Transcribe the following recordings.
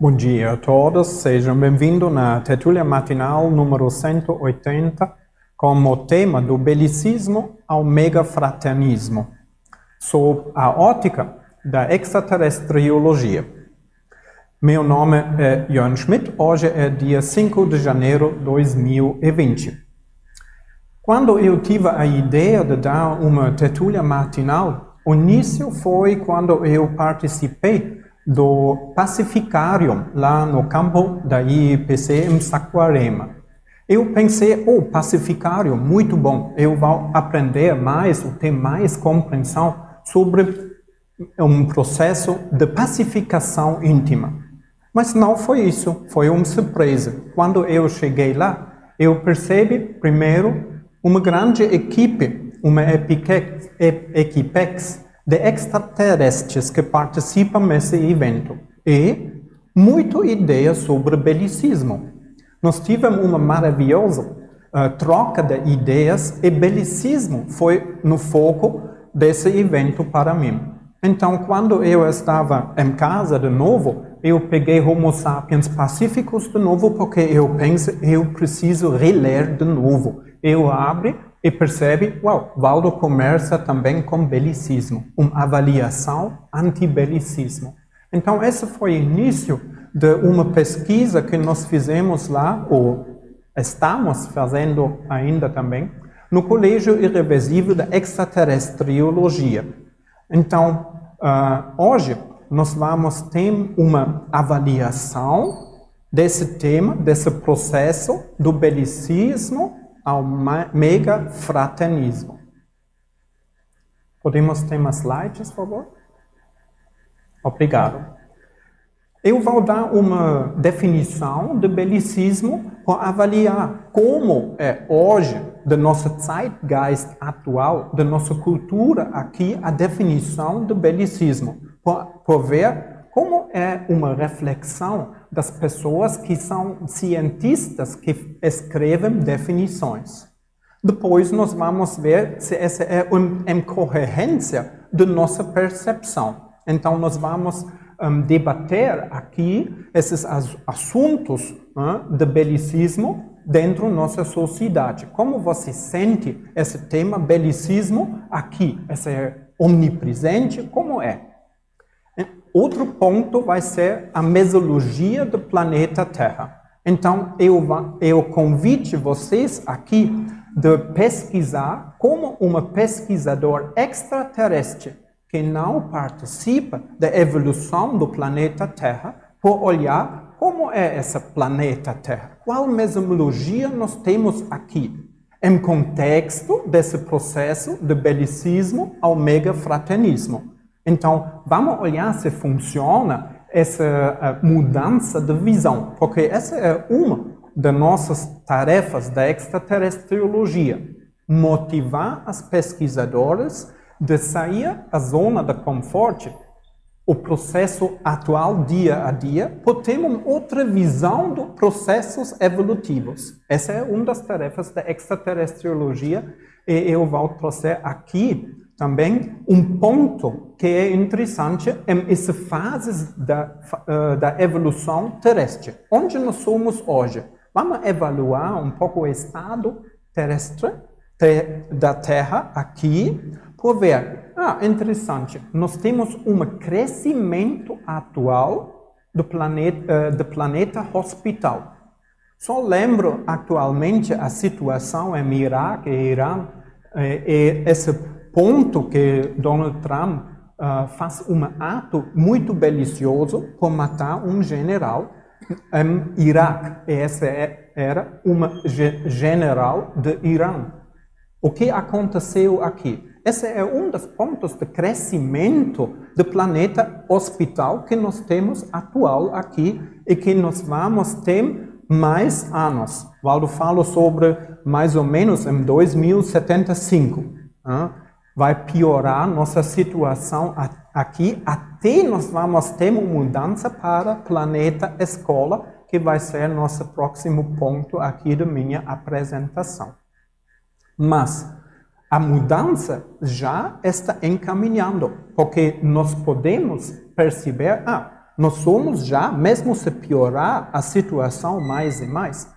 Bom dia a todos, sejam bem-vindos na tertúlia matinal número 180 com o tema do belicismo ao megafraternismo, sob a ótica da extraterrestriologia. Meu nome é Jörn Schmidt, hoje é dia 5 de janeiro de 2020. Quando eu tive a ideia de dar uma tertúlia matinal, o início foi quando eu participei do Pacificário lá no campo da IPC em Saquarema. Eu pensei, oh, Pacificário, muito bom, eu vou aprender mais, ter mais compreensão sobre um processo de pacificação íntima. Mas não foi isso, foi uma surpresa. Quando eu cheguei lá, eu percebi, primeiro, uma grande equipe, uma equipex de extraterrestres que participam desse evento e muita ideia sobre belicismo. Nós tivemos uma maravilhosa uh, troca de ideias e belicismo foi no foco desse evento para mim. Então, quando eu estava em casa de novo, eu peguei Homo sapiens pacíficos de novo porque eu penso eu preciso reler de novo eu abre e percebe, uau, Valdo começa também com belicismo, uma avaliação anti-belicismo. Então, esse foi o início de uma pesquisa que nós fizemos lá, ou estamos fazendo ainda também, no Colégio Irreversível da Extraterrestriologia. Então, uh, hoje, nós vamos ter uma avaliação desse tema, desse processo do belicismo ao mega fraternismo. Podemos ter mais slides, por favor? Obrigado. Eu vou dar uma definição de belicismo para avaliar como é hoje, da nossa zeitgeist atual, da nossa cultura aqui, a definição de belicismo. Para ver como é uma reflexão das pessoas que são cientistas que escrevem definições. Depois nós vamos ver se essa é em coerência de nossa percepção. Então nós vamos um, debater aqui esses assuntos uh, de belicismo dentro da nossa sociedade. Como você sente esse tema belicismo aqui? Esse é omnipresente? Como é? Outro ponto vai ser a mesologia do planeta Terra. Então, eu, eu convite vocês aqui de pesquisar como uma pesquisador extraterrestre que não participa da evolução do planeta Terra, por olhar como é esse planeta Terra, qual mesologia nós temos aqui, em contexto desse processo de belicismo ao megafraternismo. Então, vamos olhar se funciona essa eh, mudança de visão, porque essa é uma das nossas tarefas da extraterrestriologia, motivar as pesquisadoras de sair da zona de conforto, o processo atual dia a dia, por ter uma outra visão dos processos evolutivos. Essa é uma das tarefas da extraterrestriologia e eu vou trazer aqui também um ponto que é interessante em essa fase da, uh, da evolução terrestre. Onde nós somos hoje? Vamos evaluar um pouco o estado terrestre te, da Terra aqui, para ver, ah, interessante, nós temos um crescimento atual do planeta, uh, do planeta hospital. Só lembro atualmente a situação em Iraque e Irã, eh, e esse ponto que Donald Trump uh, faz um ato muito delicioso por matar um general em Iraque. Esse é, era um general de Irã. O que aconteceu aqui? Esse é um dos pontos de crescimento do planeta hospital que nós temos atual aqui e que nós vamos ter mais anos. Valdo falou sobre mais ou menos em 2075. Hein? Vai piorar nossa situação aqui, até nós vamos ter uma mudança para planeta escola, que vai ser nosso próximo ponto aqui da minha apresentação. Mas a mudança já está encaminhando, porque nós podemos perceber, ah, nós somos já, mesmo se piorar a situação mais e mais,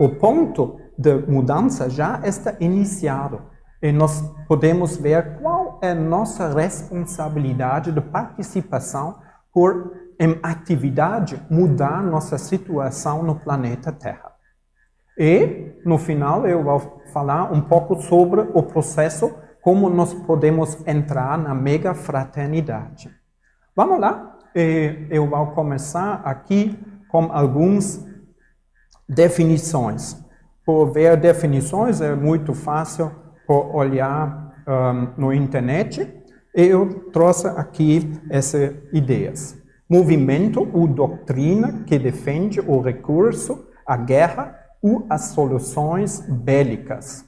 o ponto de mudança já está iniciado. E nós podemos ver qual é a nossa responsabilidade de participação por, em atividade, mudar nossa situação no planeta Terra. E, no final, eu vou falar um pouco sobre o processo, como nós podemos entrar na mega fraternidade. Vamos lá? Eu vou começar aqui com algumas definições. Por ver definições é muito fácil olhar um, no internet. Eu trouxe aqui essas ideias. Movimento ou doutrina que defende o recurso à guerra ou as soluções bélicas.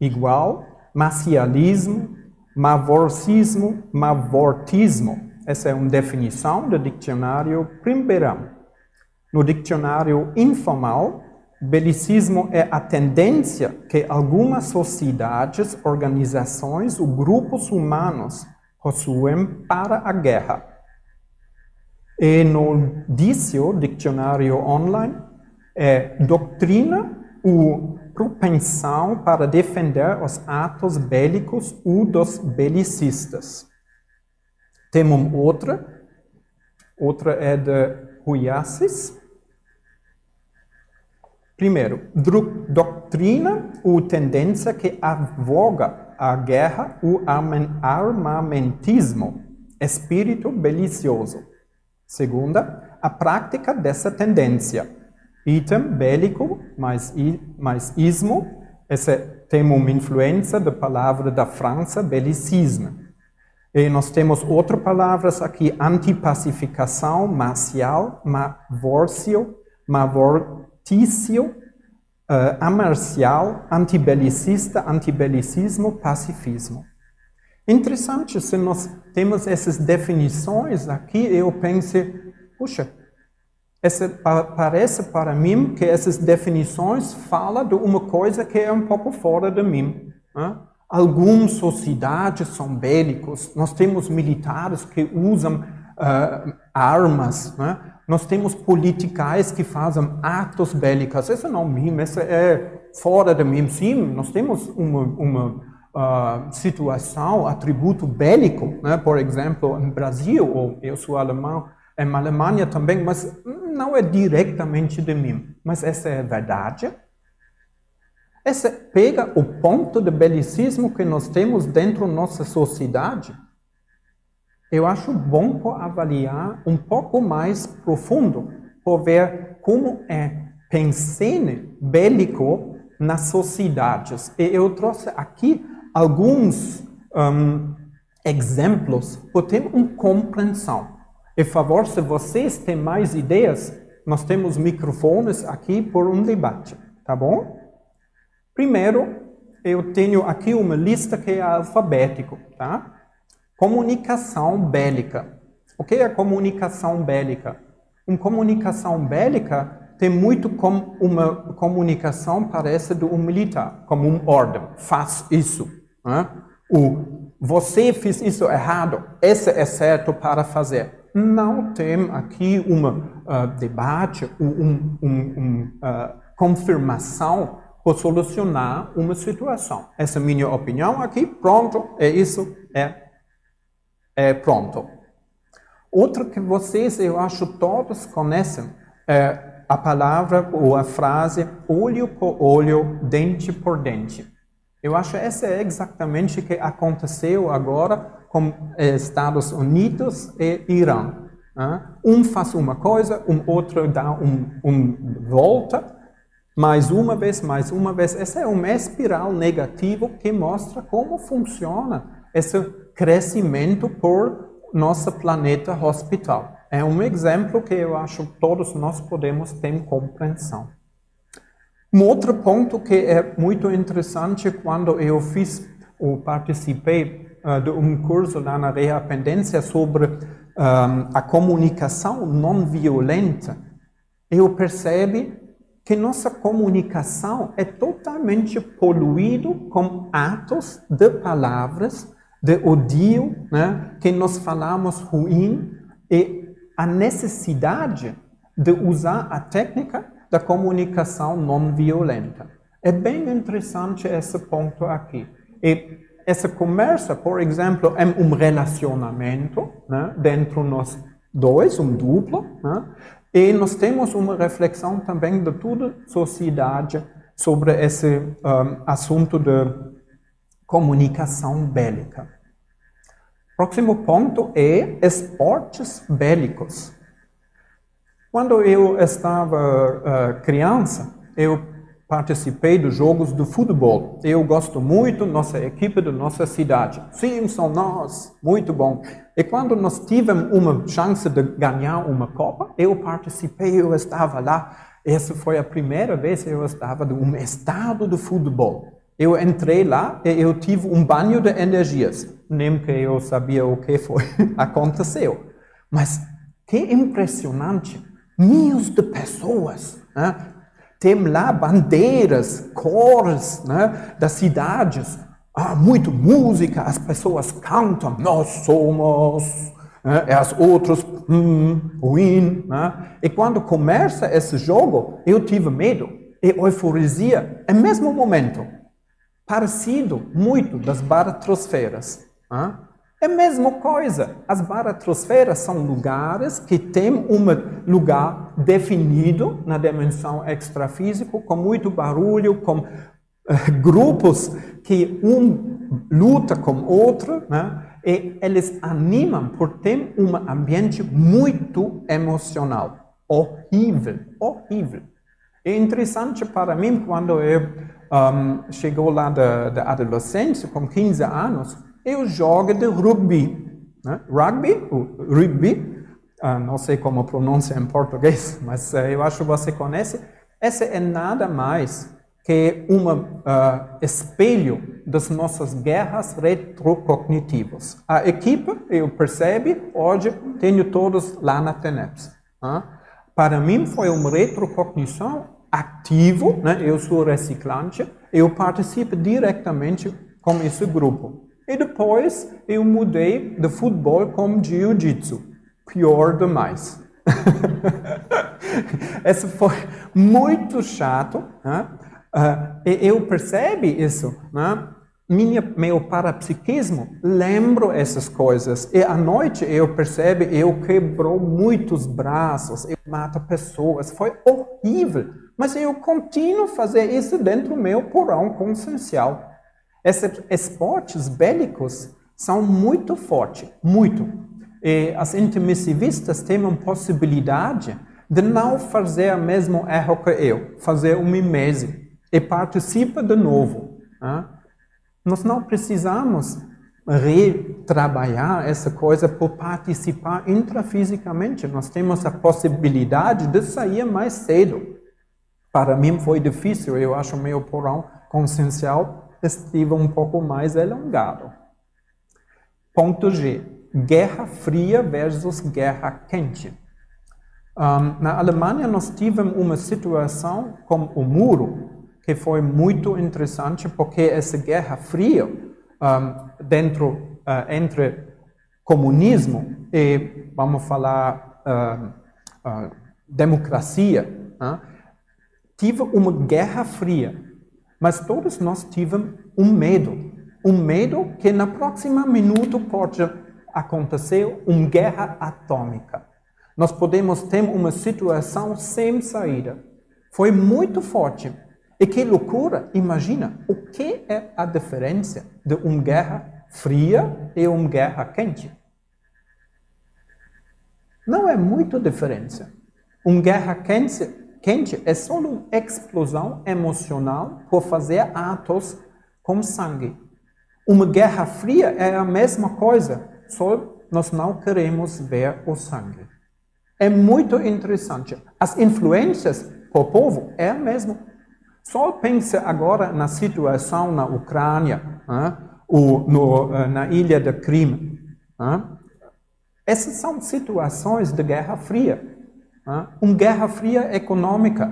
Igual marcialismo, mavorcismo, mavortismo. Essa é uma definição do dicionário Primbeirão. No dicionário informal, belicismo é a tendência que algumas sociedades, organizações ou grupos humanos possuem para a guerra. E no Dicio, dicionário online, é doutrina ou propensão para defender os atos bélicos ou dos belicistas. Temos outra, outra é de Ruiaces. Primeiro, doutrina ou tendência que avoga a guerra ou armamentismo, espírito belicioso. Segunda, a prática dessa tendência item bélico mais, mais ismo, esse tem uma influência da palavra da França, belicismo. E nós temos outras palavras aqui, antipacificação, marcial, mavorcio, mavortício, uh, amarcial, antibelicista, antibelicismo, pacifismo. Interessante, se nós temos essas definições aqui, eu pensei, puxa, essa, parece para mim que essas definições falam de uma coisa que é um pouco fora de mim. Né? Algumas sociedades são bélicos, nós temos militares que usam uh, armas, né? Nós temos politicais que fazem atos bélicos. Isso não é mim, isso é fora de mim. Sim, nós temos uma, uma uh, situação, atributo bélico, né? por exemplo, no Brasil, ou eu sou alemão, em Alemanha também, mas não é diretamente de mim. Mas essa é a verdade. Essa pega o ponto de belicismo que nós temos dentro da nossa sociedade. Eu acho bom avaliar um pouco mais profundo, por ver como é pensene bélico nas sociedades. E eu trouxe aqui alguns um, exemplos para ter uma compreensão. Por favor, se vocês têm mais ideias, nós temos microfones aqui por um debate, tá bom? Primeiro, eu tenho aqui uma lista que é alfabético, tá? Comunicação bélica. O que é comunicação bélica? Uma comunicação bélica tem muito como uma comunicação parece do um militar, como um ordem, faz isso. Né? O você fez isso errado, esse é certo para fazer não tem aqui um uh, debate, um, um, um uh, confirmação para solucionar uma situação. Essa é a minha opinião aqui, pronto, é isso, é, é pronto. Outra que vocês, eu acho, todos conhecem, é a palavra ou a frase olho por olho, dente por dente. Eu acho que essa é exatamente o que aconteceu agora com eh, Estados Unidos e Irã. Um faz uma coisa, um outro dá um, um volta, mais uma vez, mais uma vez. Essa é uma espiral negativa que mostra como funciona esse crescimento por nosso planeta hospital. É um exemplo que eu acho que todos nós podemos ter compreensão. Um outro ponto que é muito interessante quando eu fiz ou participei uh, de um curso lá na Reapendência sobre um, a comunicação não violenta, eu percebi que nossa comunicação é totalmente poluída com atos de palavras de odio, né, que nós falamos ruim e a necessidade de usar a técnica da comunicação não violenta. É bem interessante esse ponto aqui. E essa conversa, por exemplo, é um relacionamento né, dentro nós dois, um duplo, né, e nós temos uma reflexão também de toda a sociedade sobre esse um, assunto de comunicação bélica. Próximo ponto é esportes bélicos. Quando eu estava uh, criança, eu participei dos jogos de futebol. Eu gosto muito nossa equipe da nossa cidade. Sim, são nós. Muito bom. E quando nós tivemos uma chance de ganhar uma Copa, eu participei, eu estava lá. Essa foi a primeira vez que eu estava em um estado de futebol. Eu entrei lá e eu tive um banho de energias. Nem que eu sabia o que foi aconteceu. Mas que impressionante. Mil de pessoas. Né? tem lá bandeiras, cores né, das cidades. Ah, muito música, as pessoas cantam, nós somos, né, e as outras, hum, win. Né? E quando começa esse jogo, eu tive medo e euforia, é mesmo momento, parecido muito das baratrosferas. É a mesma coisa. As baratrosferas são lugares que têm um lugar definido na dimensão extrafísica, com muito barulho, com uh, grupos que um luta com o outro, né? e eles animam por ter um ambiente muito emocional. Horrível, horrível. É interessante para mim quando eu um, chegou lá da, da adolescência, com 15 anos, eu jogo de rugby. Né? Rugby, rugby, uh, não sei como pronuncia em português, mas uh, eu acho que você conhece. Essa é nada mais que um uh, espelho das nossas guerras retrocognitivas. A equipe, eu percebo, hoje tenho todos lá na TENEPS. Para mim foi uma retrocognição ativo, né? eu sou reciclante, eu participo diretamente com esse grupo. E depois eu mudei de futebol como jiu-jitsu. Pior demais. Isso foi muito chato. Né? Uh, eu percebi isso. Né? Minha, meu parapsiquismo lembro essas coisas. E à noite eu percebo, eu quebrou muitos braços, eu mato pessoas. Foi horrível. Mas eu continuo a fazer isso dentro do meu porão consciencial. Esses esportes bélicos são muito fortes, muito. E as intermissivistas têm uma possibilidade de não fazer o mesmo erro que eu, fazer um mimese e participa de novo. Né? Nós não precisamos retrabalhar essa coisa por participar intrafisicamente. Nós temos a possibilidade de sair mais cedo. Para mim foi difícil, eu acho meu porão consciencial estive um pouco mais alongado. Ponto G. Guerra fria versus guerra quente. Um, na Alemanha nós tivemos uma situação com o muro que foi muito interessante porque essa guerra fria um, dentro uh, entre comunismo e vamos falar uh, uh, democracia uh, tive uma guerra fria mas todos nós tivemos um medo. Um medo que na próxima minuto pode acontecer uma guerra atômica. Nós podemos ter uma situação sem saída. Foi muito forte. E que loucura! Imagina, o que é a diferença de uma guerra fria e uma guerra quente? Não é muito diferença. Uma guerra quente quente é só uma explosão emocional por fazer atos com sangue. Uma guerra fria é a mesma coisa, só nós não queremos ver o sangue. É muito interessante. As influências para o povo é a mesma. Só pense agora na situação na Ucrânia, ou no, eh, na ilha de Crime. Essas são situações de guerra fria. Uma guerra fria econômica,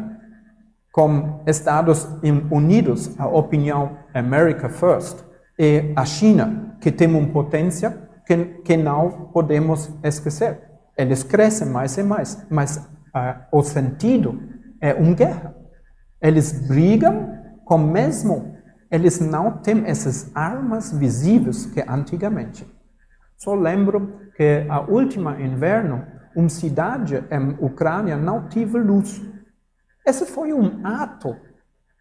com Estados Unidos, a opinião America First, e a China, que tem uma potência que, que não podemos esquecer. Eles crescem mais e mais, mas uh, o sentido é uma guerra. Eles brigam com mesmo, eles não têm essas armas visíveis que antigamente. Só lembro que a última inverno, uma cidade em Ucrânia não teve luz. Esse foi um ato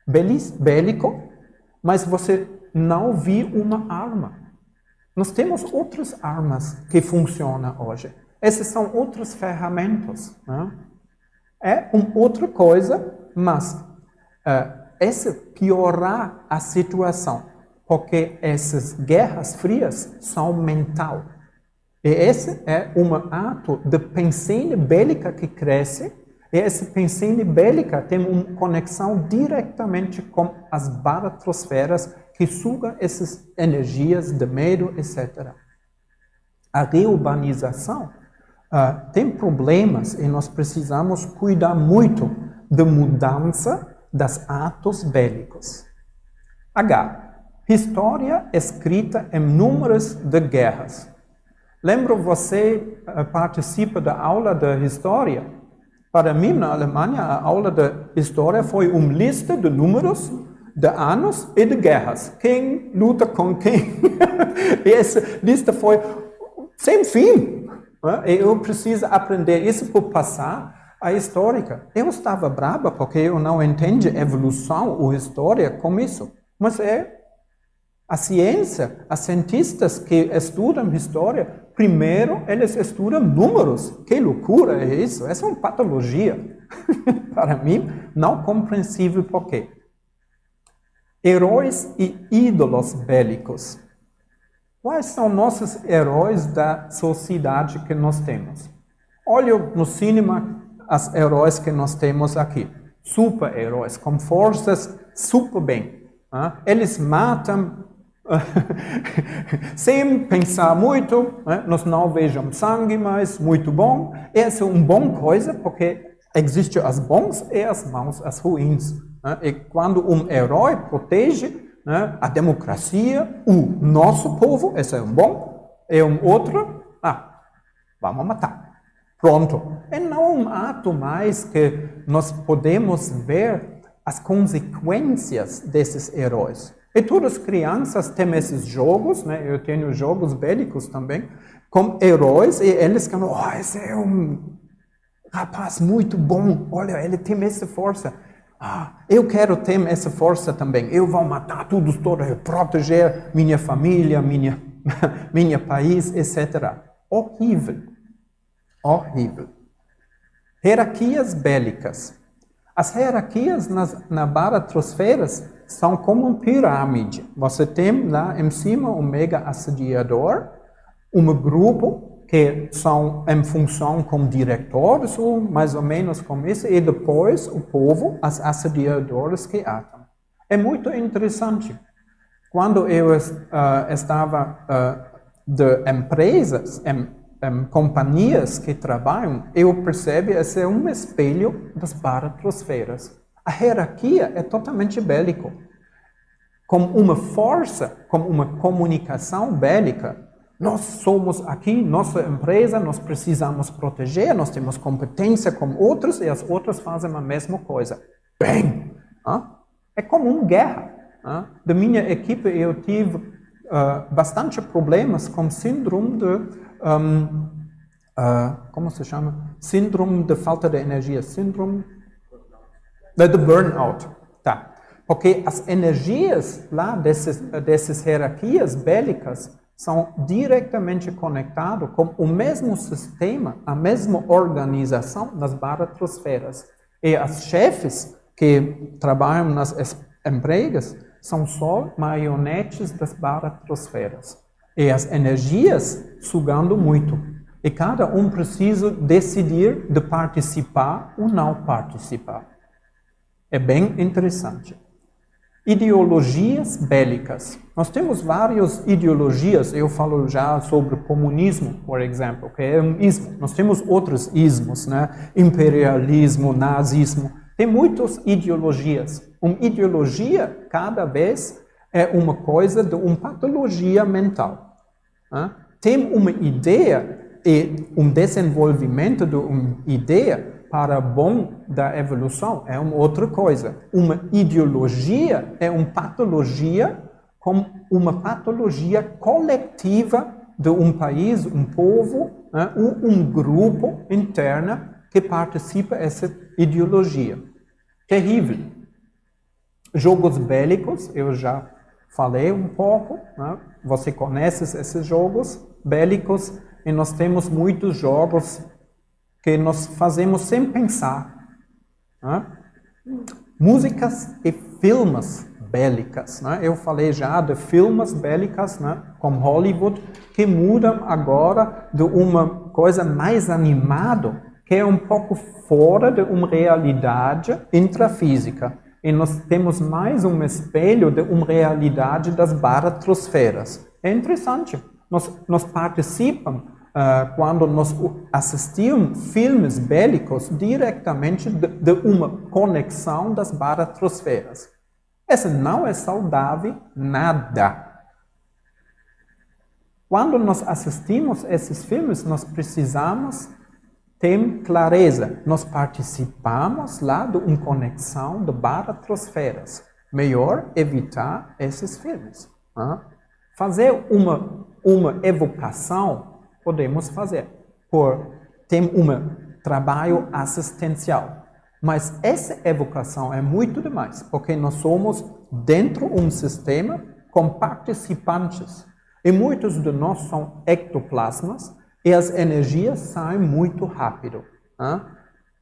bélico, mas você não viu uma arma. Nós temos outras armas que funcionam hoje. Essas são outras ferramentas. Né? É uma outra coisa, mas uh, essa piorar a situação, porque essas guerras frias são mental. E esse é um ato de pensamento bélica que cresce, e essa pensamento bélica tem uma conexão diretamente com as baratrosferas que sugam essas energias de medo, etc. A reurbanização uh, tem problemas e nós precisamos cuidar muito da mudança das atos bélicos. H. História escrita em números de guerras. Lembra você uh, participa da aula de história? Para mim, na Alemanha, a aula de história foi uma lista de números de anos e de guerras. Quem luta com quem? essa lista foi sem fim. Eu preciso aprender isso por passar a histórica. Eu estava brava porque eu não entendo evolução ou história com isso. Mas é a ciência, os cientistas que estudam história, primeiro eles estudam números. Que loucura é isso? Essa é uma patologia. Para mim, não compreensível por quê. Heróis e ídolos bélicos. Quais são nossos heróis da sociedade que nós temos? Olha no cinema os heróis que nós temos aqui. Super-heróis, com forças super bem. Ah, eles matam sem pensar muito, né? nós não vejamos sangue mais, muito bom. Essa é uma boa coisa, porque existem as bons e as mãos, as ruins. Né? E quando um herói protege né, a democracia, o nosso povo, esse é um bom, e um outro, ah, vamos matar. Pronto. E não ato mais que nós podemos ver as consequências desses heróis. E todas as crianças têm esses jogos, né? eu tenho jogos bélicos também, com heróis, e eles ficam, oh, esse é um rapaz muito bom, olha, ele tem essa força. Ah, eu quero ter essa força também. Eu vou matar tudo, todos, proteger minha família, minha, minha país, etc. Horrível. Horrível. Hierarquias bélicas. As hierarquias nas, na baratrosferas são como uma pirâmide. Você tem lá em cima um mega assediador, um grupo que são em função como diretores, ou mais ou menos como isso, e depois o povo, as assediadores que atam. É muito interessante. Quando eu uh, estava uh, de empresas, em, em, companhias que trabalham, eu percebi que esse é um espelho das baratrosferas. A hierarquia é totalmente bélico. Como uma força, como uma comunicação bélica, nós somos aqui, nossa empresa, nós precisamos proteger, nós temos competência como outros e as outras fazem a mesma coisa. Bem! É como uma guerra. Da minha equipe eu tive uh, bastante problemas com síndrome de. Um, uh, como se chama? Síndrome de falta de energia. Síndrome de, de burnout. Tá. Porque as energias lá dessas, dessas hierarquias bélicas são diretamente conectados com o mesmo sistema, a mesma organização nas baratrosferas. E as chefes que trabalham nas empresas são só marionetes das baratrosferas. E as energias sugando muito. E cada um precisa decidir de participar ou não participar. É bem interessante. Ideologias bélicas. Nós temos várias ideologias, eu falo já sobre comunismo, por exemplo, que é um ismo. Nós temos outros ismos, né? Imperialismo, nazismo. Tem muitas ideologias. Uma ideologia, cada vez, é uma coisa de uma patologia mental. Tem uma ideia e um desenvolvimento de uma ideia para bom da evolução é uma outra coisa. Uma ideologia é uma patologia como uma patologia coletiva de um país, um povo, né, um, um grupo interno que participa dessa ideologia. Terrível. Jogos bélicos, eu já falei um pouco, né? você conhece esses jogos bélicos, e nós temos muitos jogos que nós fazemos sem pensar. Né? Músicas e filmes bélicas. Né? Eu falei já de filmes bélicas, né? como Hollywood, que mudam agora de uma coisa mais animada, que é um pouco fora de uma realidade intrafísica. E nós temos mais um espelho de uma realidade das baratrosferas. É interessante. Nós, nós participamos uh, quando nós assistimos filmes bélicos diretamente de, de uma conexão das baratrosferas. Essa não é saudável nada. Quando nós assistimos esses filmes, nós precisamos ter clareza. Nós participamos lá de uma conexão de baratrosferas. Melhor evitar esses filmes. Hein? Fazer uma, uma evocação, podemos fazer, por ter um trabalho assistencial. Mas essa evocação é muito demais, porque nós somos dentro de um sistema com participantes. E muitos de nós são ectoplasmas e as energias saem muito rápido. Hein?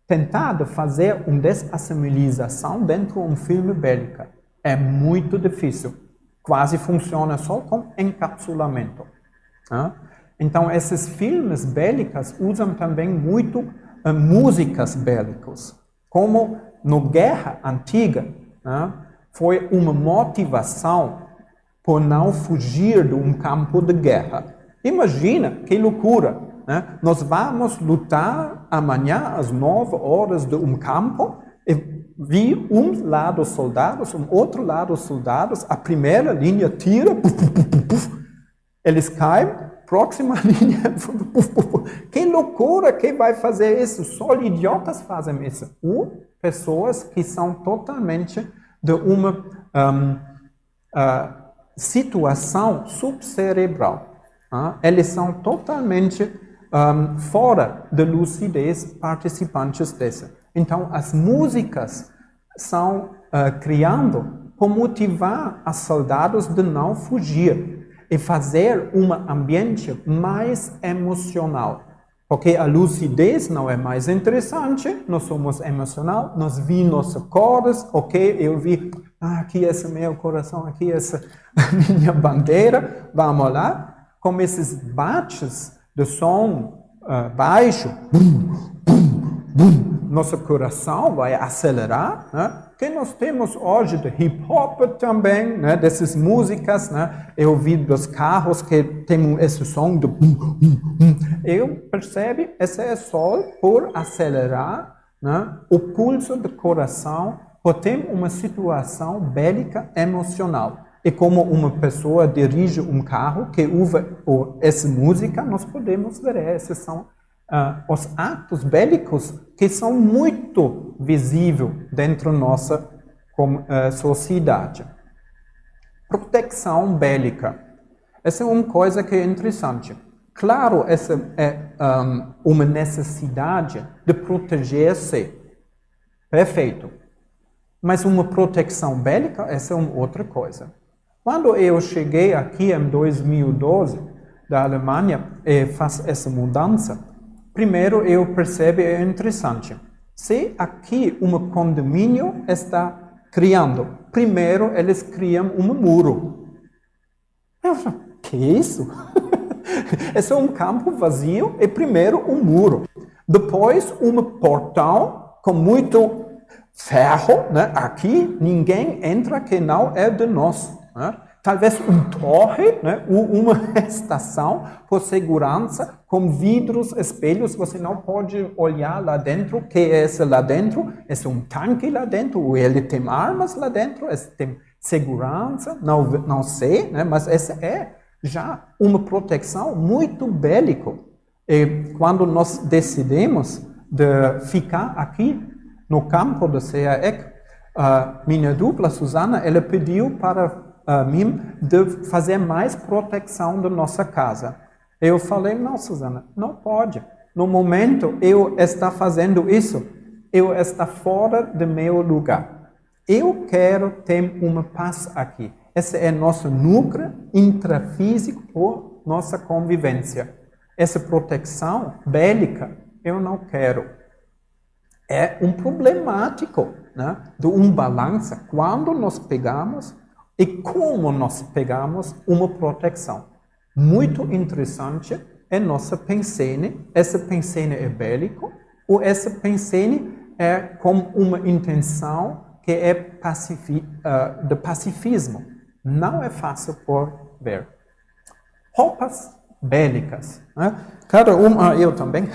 Tentar fazer uma desassimilização dentro de um filme bélico é muito difícil. Quase funciona só com encapsulamento. Hein? Então, esses filmes bélicos usam também muito uh, músicas bélicas como no guerra antiga, né, foi uma motivação por não fugir de um campo de guerra. Imagina que loucura! Né? Nós vamos lutar amanhã às nove horas de um campo e vi um lado soldados, um outro lado soldados, a primeira linha tira, puf, puf, puf, eles caem, próxima linha, que loucura que vai fazer isso? Só idiotas fazem isso. Ou pessoas que são totalmente de uma um, uh, situação subcerebral. Uh, eles são totalmente um, fora da lucidez participantes dessa. Então, as músicas são uh, criando para motivar os soldados de não fugir e fazer um ambiente mais emocional. Porque a lucidez não é mais interessante, nós somos emocional, nós vimos cores, ok, eu vi, ah, aqui esse meu coração, aqui essa minha bandeira, vamos lá, com esses bates de som uh, baixo, bum, bum, bum, nosso coração vai acelerar, né? que nós temos hoje de hip hop também, né, dessas músicas, né, eu vi dos carros que tem esse som do bum, bum, bum. eu percebo esse é só por acelerar né, o pulso do coração por ter uma situação bélica emocional. E como uma pessoa dirige um carro que ouve essa música, nós podemos ver esses são uh, os atos bélicos que são muito visíveis dentro da nossa uh, sociedade. Proteção bélica. Essa é uma coisa que é interessante. Claro, essa é um, uma necessidade de proteger-se. Perfeito. Mas uma proteção bélica, essa é uma outra coisa. Quando eu cheguei aqui em 2012 da Alemanha e faço essa mudança, Primeiro, eu percebo, é interessante. Se aqui um condomínio está criando, primeiro eles criam um muro. Eu falo, que isso? é só um campo vazio e primeiro um muro. Depois um portão com muito ferro, né? Aqui ninguém entra que não é de nós. Né? talvez um torre, né, uma estação por segurança, com vidros, espelhos, você não pode olhar lá dentro, que é esse lá dentro, é um tanque lá dentro, ele tem armas lá dentro, tem segurança, não, não sei, né, mas essa é já uma proteção muito bélico. E quando nós decidimos de ficar aqui no campo do CAEC, a minha dupla, Susana, ela pediu para mim de fazer mais proteção da nossa casa. Eu falei, não, Susana, não pode. No momento eu estou fazendo isso, eu estou fora do meu lugar. Eu quero ter uma paz aqui. Esse é nosso núcleo intrafísico por nossa convivência. Essa proteção bélica eu não quero. É um problemático né, de um balança quando nós pegamos e como nós pegamos uma proteção. Muito interessante é nossa pensene. Essa pensene é bélico ou essa pensene é com uma intenção que é pacifi uh, de pacifismo. Não é fácil por ver. Roupas bélicas. Né? Cada um, ah, eu também,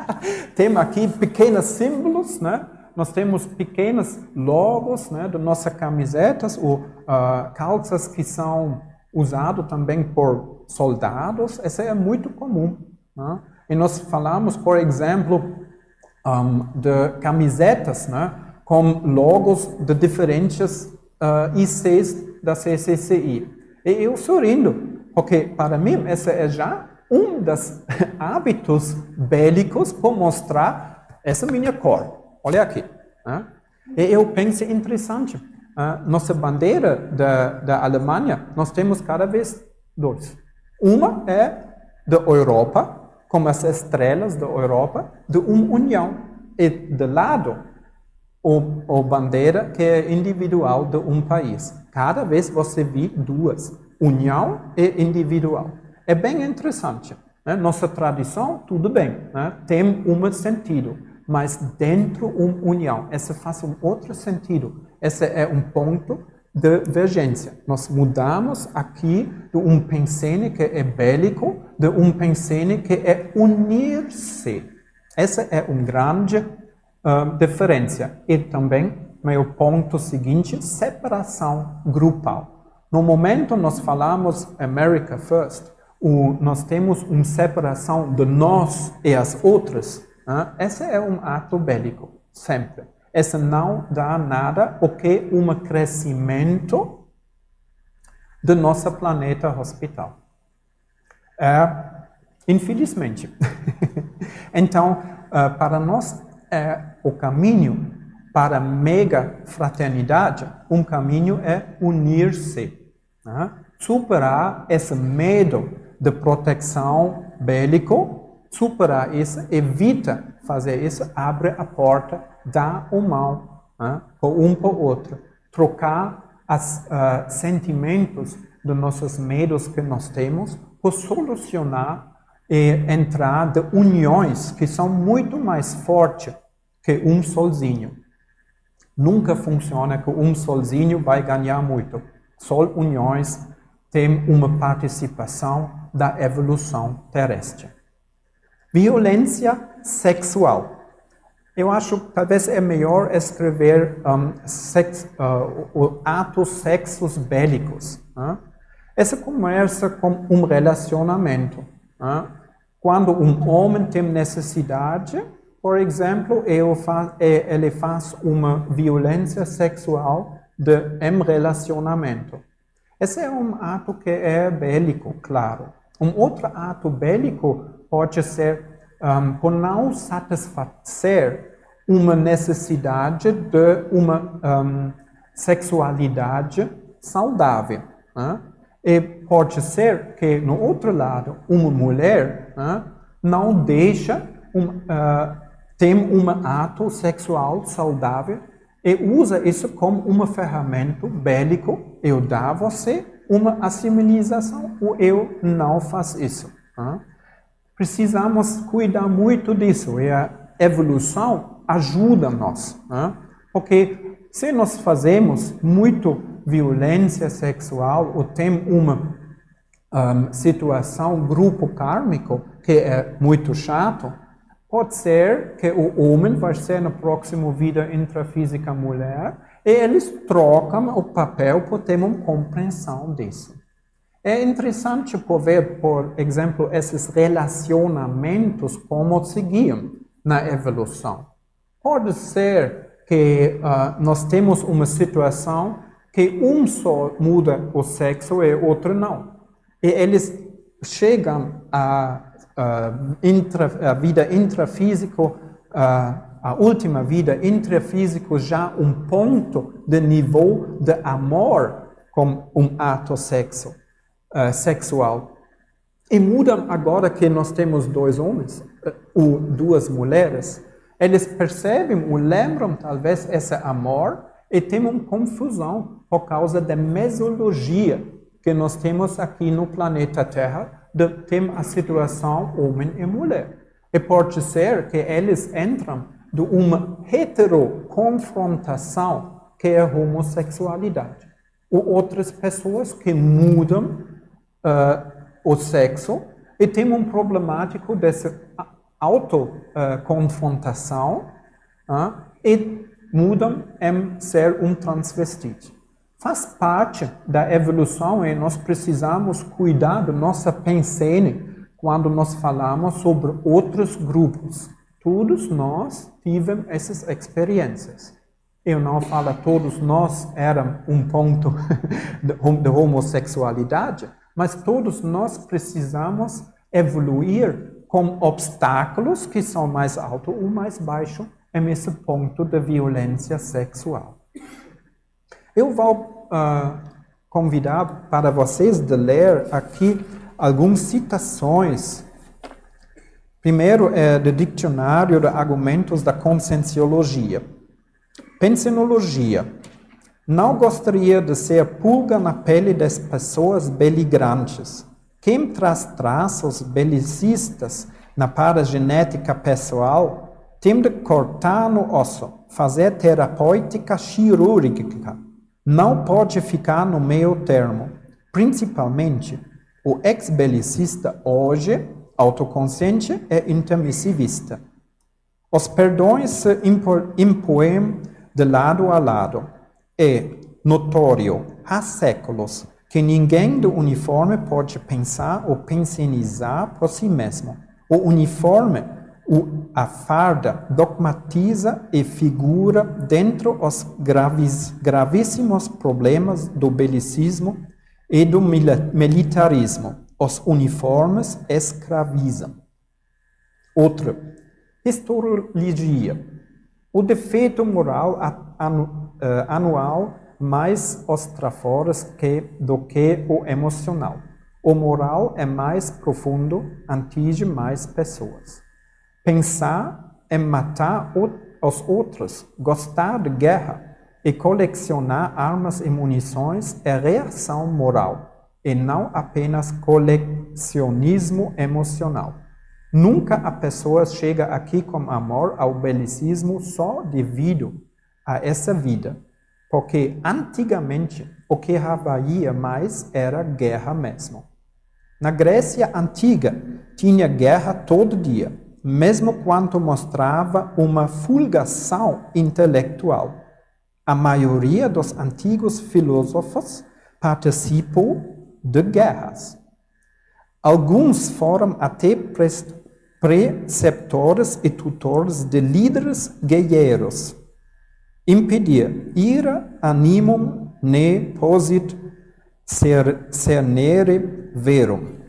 tem aqui pequenos símbolos, né? Nós temos pequenos logos né, de nossas camisetas ou uh, calças que são usados também por soldados. Essa é muito comum. Né? E nós falamos, por exemplo, um, de camisetas né, com logos de diferentes uh, ICs da CCCI. E eu sorrindo, porque para mim esse é já um dos hábitos bélicos para mostrar essa minha cor. Olha aqui. Né? Eu penso interessante. Uh, nossa bandeira da, da Alemanha, nós temos cada vez dois. Uma é da Europa, como as estrelas da Europa, de uma união. E do lado, a bandeira que é individual de um país. Cada vez você vê duas, união e individual. É bem interessante. Né? Nossa tradição, tudo bem, né? tem um sentido, mas dentro de uma união, essa faz um outro sentido. Esse é um ponto de divergência. Nós mudamos aqui de um pensene que é bélico, de um pensene que é unir-se. Essa é uma grande uh, diferença. E também, meu ponto seguinte, separação grupal. No momento nós falamos America First, o, nós temos uma separação de nós e as outras. Uh, esse é um ato bélico, sempre essa não dá nada o que um crescimento do nosso planeta hospital. É, infelizmente. então, uh, para nós, é o caminho para mega fraternidade, um caminho é unir-se. Né? Superar esse medo de proteção bélico, superar isso, evita fazer isso, abre a porta dar o mal né, um para o outro, trocar os uh, ah, sentimentos dos nossos medos que nós temos por solucionar e entrar de uniões que são muito mais fortes que um sozinho. Nunca funciona que um sozinho vai ganhar muito. Só uniões têm uma participação da evolução terrestre. Violência sexual. Eu acho que talvez é melhor escrever um, sex, uh, atos sexos bélicos. Né? Essa começa com um relacionamento. Né? Quando um homem tem necessidade, por exemplo, ele faz uma violência sexual de, em relacionamento. Esse é um ato que é bélico, claro. Um outro ato bélico pode ser um, por não satisfazer uma necessidade de uma um, sexualidade saudável. Né? E pode ser que, no outro lado, uma mulher né, não deixa um, uh, ter um ato sexual saudável e usa isso como uma ferramenta bélico. Eu dar a você uma assimilização ou eu não faço isso. Né? Precisamos cuidar muito disso. E a evolução ajuda nós. Né? Porque se nós fazemos muito violência sexual ou tem uma um, situação, grupo kármico, que é muito chato, pode ser que o homem vai ser na próxima vida intrafísica mulher e eles trocam o papel para ter uma compreensão disso. É interessante ver, por exemplo, esses relacionamentos como seguiam na evolução. Pode ser que uh, nós temos uma situação que um só muda o sexo e outro não. E eles chegam à, intra, vida intrafísica, a última vida intrafísica já um ponto de nível de amor com um ato sexo, uh, sexual. E mudam agora que nós temos dois homens, uh, ou duas mulheres, eles percebem ou lembram talvez esse amor e tem uma confusão por causa da mesologia que nós temos aqui no planeta Terra, de, tem a situação homem e mulher. E pode ser que eles entram de uma heteroconfrontação que é a homossexualidade. Ou outras pessoas que mudam uh, o sexo e tem um problemático dessa autoconfrontação uh, e mudam em ser um transvestite. Faz parte da evolução e nós precisamos cuidar da nossa pensene quando nós falamos sobre outros grupos. Todos nós tivemos essas experiências. Eu não falo todos nós eram um ponto de homossexualidade, mas todos nós precisamos evoluir com obstáculos que são mais altos ou mais baixos nesse ponto de violência sexual. Eu vou uh, convidar para vocês de ler aqui algumas citações. Primeiro é do Dicionário de Argumentos da Conscienciologia. Pensenologia. Não gostaria de ser pulga na pele das pessoas beligrantes. Quem traz traços belicistas na paragenética pessoal tem de cortar no osso, fazer terapêutica cirúrgica. Não pode ficar no meio termo. Principalmente, o ex-belicista hoje, autoconsciente e intermissivista. Os perdões se impõem de lado a lado. É notório, há séculos, que ninguém do uniforme pode pensar ou pensionizar por si mesmo. O uniforme a farda dogmatiza e figura dentro os gravíssimos problemas do belicismo e do militarismo. Os uniformes escravizam. Outra, historiologia. O defeito moral uh, anual mais os trafores que, do que o emocional. O moral é mais profundo, atinge mais pessoas. Pensar em matar os outros, gostar de guerra e colecionar armas e munições é reação moral e não apenas colecionismo emocional. Nunca a pessoa chega aqui com amor ao belicismo só devido a essa vida, porque antigamente o que havia mais era guerra mesmo. Na Grécia antiga tinha guerra todo dia mesmo quando mostrava uma fulgação intelectual. A maioria dos antigos filósofos participou de guerras. Alguns foram até preceptores e tutores de líderes guerreiros. Impedir ira animum ne posit cernere verum.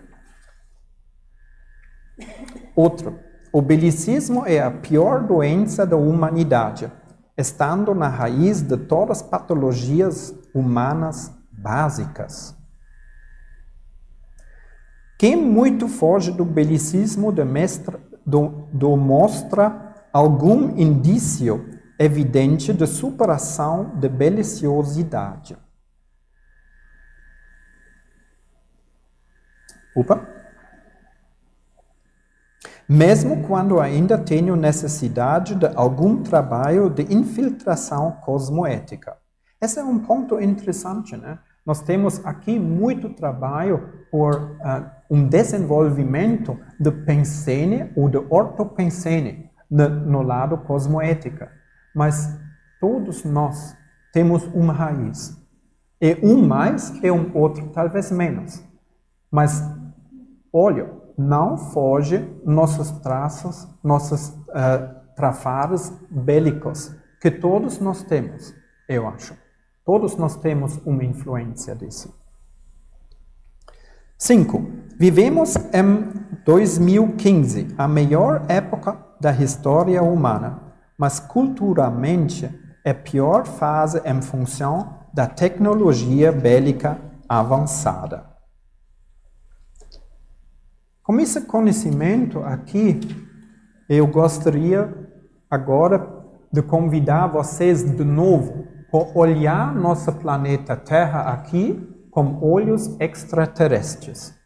Outro. O belicismo é a pior doença da humanidade, estando na raiz de todas as patologias humanas básicas. Quem muito foge do belicismo demonstra, algum indício evidente de superação de beliciosidade. Opa! mesmo quando ainda tenho necessidade de algum trabalho de infiltração cosmoética. Esse é um ponto interessante, né? Nós temos aqui muito trabalho por uh, um desenvolvimento de pensene ou de ortopensene no, no lado cosmoética. Mas todos nós temos uma raiz. E um mais e um outro talvez menos. Mas, olha, não foge nossos traços, nossos uh, trafares bélicos, que todos nós temos, eu acho. Todos nós temos uma influência disso. 5. Vivemos em 2015, a melhor época da história humana, mas culturalmente é pior fase em função da tecnologia bélica avançada. Com esse conhecimento aqui, eu gostaria agora de convidar vocês de novo para olhar nosso planeta Terra aqui com olhos extraterrestres.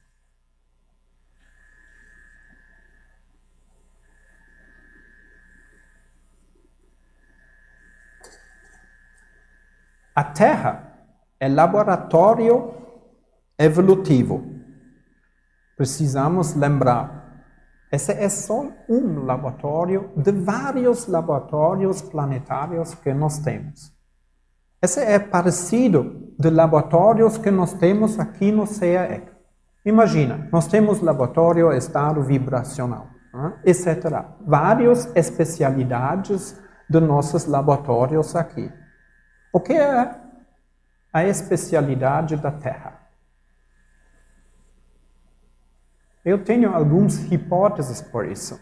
A Terra é laboratório evolutivo. Precisamos lembrar. Esse é só um laboratório de vários laboratórios planetários que nós temos. Esse é parecido de laboratórios que nós temos aqui no CAEC. Imagina, nós temos laboratório estado vibracional, né, etc. Várias especialidades de nossos laboratórios aqui. O que é a especialidade da Terra? Eu tenho algumas hipóteses por isso.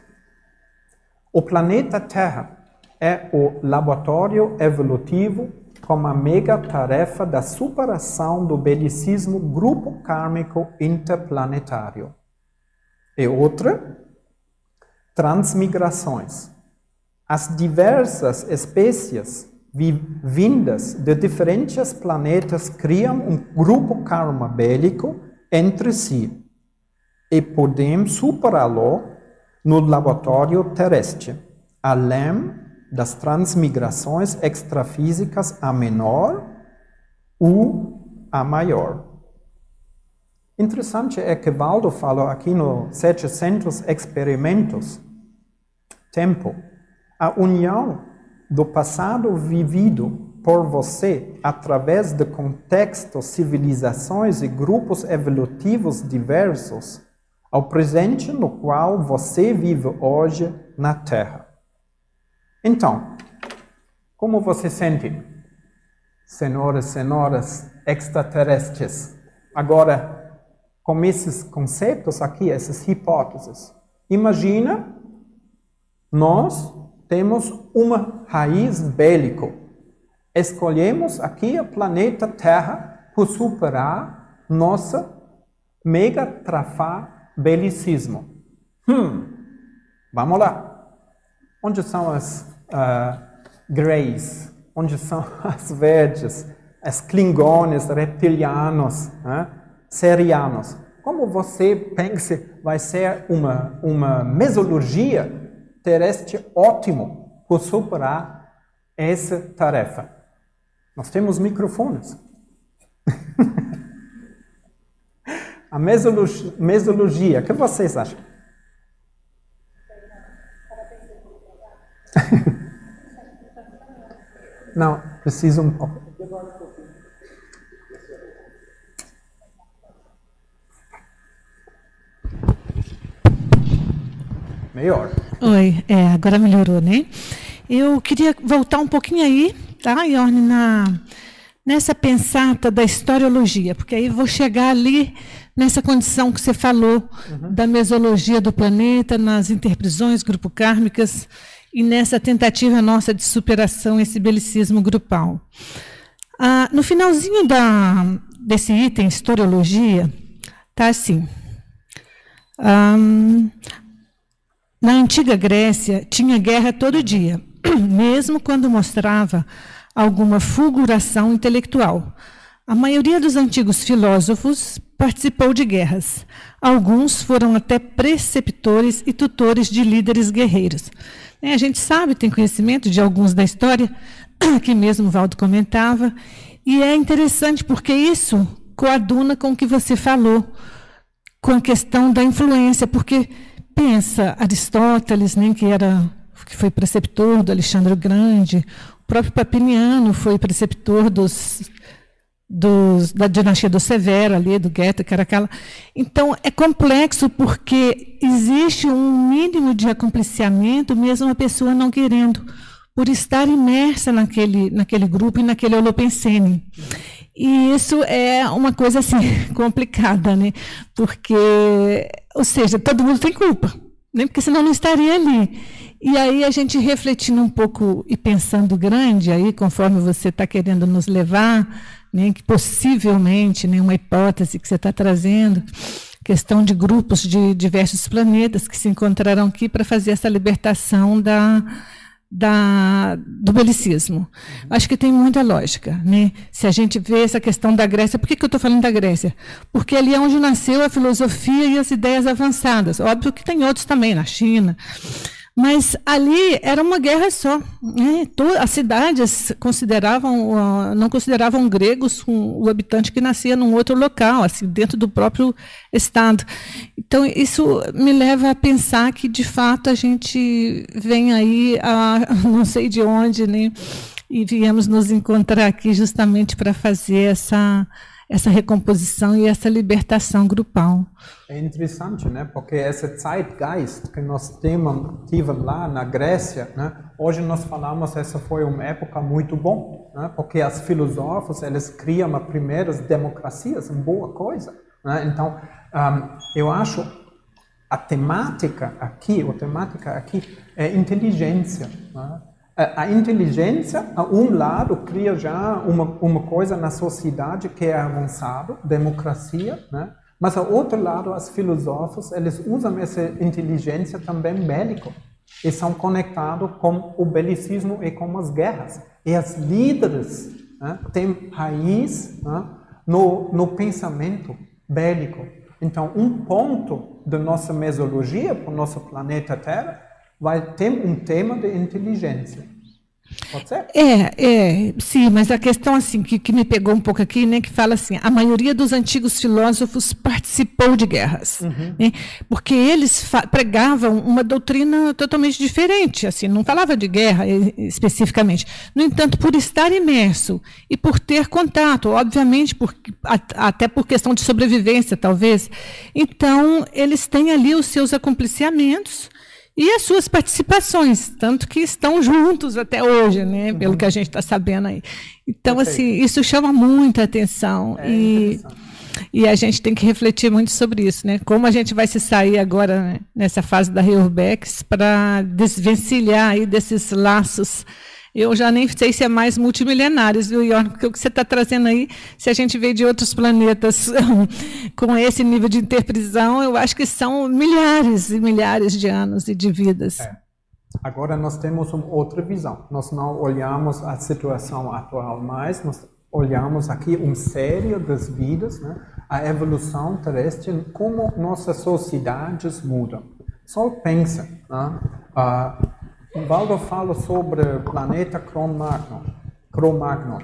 O planeta Terra é o laboratório evolutivo como a mega tarefa da superação do belicismo grupo kármico interplanetário. E outra, transmigrações. As diversas espécies vindas de diferentes planetas criam um grupo karma bélico entre si e podemos superá-lo no laboratório terrestre, além das transmigrações extrafísicas a menor ou a maior. Interessante é que Valdo falou aqui no 700 experimentos, tempo, a união do passado vivido por você através de contextos, civilizações e grupos evolutivos diversos ao presente no qual você vive hoje na Terra. Então, como você sente, senhoras e senhoras extraterrestres? Agora, com esses conceitos aqui, essas hipóteses, imagina nós temos uma raiz bélico. Escolhemos aqui o planeta Terra por superar nossa mega trafá belicismo. Hum, vamos lá. Onde são as uh, greys? Onde são as verdes? As klingones, reptilianos, né? serianos? Como você pensa vai ser uma, uma mesologia terrestre ótimo por superar essa tarefa? Nós temos microfones. A mesologia, mesologia, o que vocês acham? Não, preciso um pouco. Melhor. Oi, é, agora melhorou, né? Eu queria voltar um pouquinho aí, tá, Yorne, na, nessa pensata da historiologia, porque aí vou chegar ali nessa condição que você falou uhum. da mesologia do planeta, nas interprisões grupo kármicas e nessa tentativa nossa de superação esse belicismo grupal. Ah, no finalzinho da, desse item, historiologia, está assim. Um, na antiga Grécia, tinha guerra todo dia, mesmo quando mostrava alguma fulguração intelectual. A maioria dos antigos filósofos participou de guerras. Alguns foram até preceptores e tutores de líderes guerreiros. A gente sabe, tem conhecimento de alguns da história, que mesmo o Valdo comentava, e é interessante porque isso coaduna com o que você falou, com a questão da influência, porque pensa Aristóteles, né, que era que foi preceptor do Alexandre o Grande, o próprio Papiniano foi preceptor dos dos, da dinastia do Severo ali, do Goethe, aquela. Então, é complexo porque existe um mínimo de acompliciamento, mesmo a pessoa não querendo, por estar imersa naquele, naquele grupo e naquele holopensene. E isso é uma coisa assim complicada, né? Porque, ou seja, todo mundo tem culpa, né? porque senão não estaria ali. E aí a gente refletindo um pouco e pensando grande, aí conforme você está querendo nos levar, né, que possivelmente, nenhuma né, hipótese que você está trazendo, questão de grupos de diversos planetas que se encontraram aqui para fazer essa libertação da, da, do belicismo. Acho que tem muita lógica. Né? Se a gente vê essa questão da Grécia, por que, que eu estou falando da Grécia? Porque ali é onde nasceu a filosofia e as ideias avançadas. Óbvio que tem outros também, na China. Mas ali era uma guerra só. Né? As cidades consideravam, ah, não consideravam gregos o habitante que nascia num outro local, assim, dentro do próprio Estado. Então, isso me leva a pensar que, de fato, a gente vem aí, a, não sei de onde, né? e viemos nos encontrar aqui justamente para fazer essa essa recomposição e essa libertação grupal. É interessante, né? Porque esse zeitgeist que nós tivemos lá na Grécia, né? Hoje nós falamos essa foi uma época muito bom, né? Porque os filósofos eles criam as primeiras democracias, uma boa coisa. Né? Então, um, eu acho a temática aqui, a temática aqui é inteligência. Né? A inteligência, a um lado, cria já uma, uma coisa na sociedade que é avançado, democracia, né? mas ao outro lado, os filósofos, eles usam essa inteligência também bélico e são conectados com o belicismo e com as guerras. E os líderes né, têm raiz né, no, no pensamento bélico. Então, um ponto da nossa mesologia para o nosso planeta Terra vai ter um tema de inteligência. Pode ser? É, é, sim, mas a questão assim que, que me pegou um pouco aqui, né, que fala assim, a maioria dos antigos filósofos participou de guerras, uhum. né, porque eles pregavam uma doutrina totalmente diferente, assim, não falava de guerra especificamente. No entanto, por estar imerso e por ter contato, obviamente, por, até por questão de sobrevivência, talvez, então eles têm ali os seus acompliciamentos e as suas participações, tanto que estão juntos até hoje, né, pelo que a gente está sabendo aí. Então, Perfeito. assim, isso chama muita atenção é e, e a gente tem que refletir muito sobre isso, né? Como a gente vai se sair agora né, nessa fase da Reurbex para desvencilhar aí desses laços eu já nem sei se é mais multimilenários, viu, Yorn? Porque o que você está trazendo aí, se a gente vê de outros planetas com esse nível de interprisão, eu acho que são milhares e milhares de anos e de vidas. É. Agora nós temos uma outra visão. Nós não olhamos a situação atual mais, nós olhamos aqui uma série das vidas, né? a evolução terrestre, como nossas sociedades mudam. Só pensa, né? Uh, Valdo fala sobre o planeta Cro-Magnon. Cro-Magnon.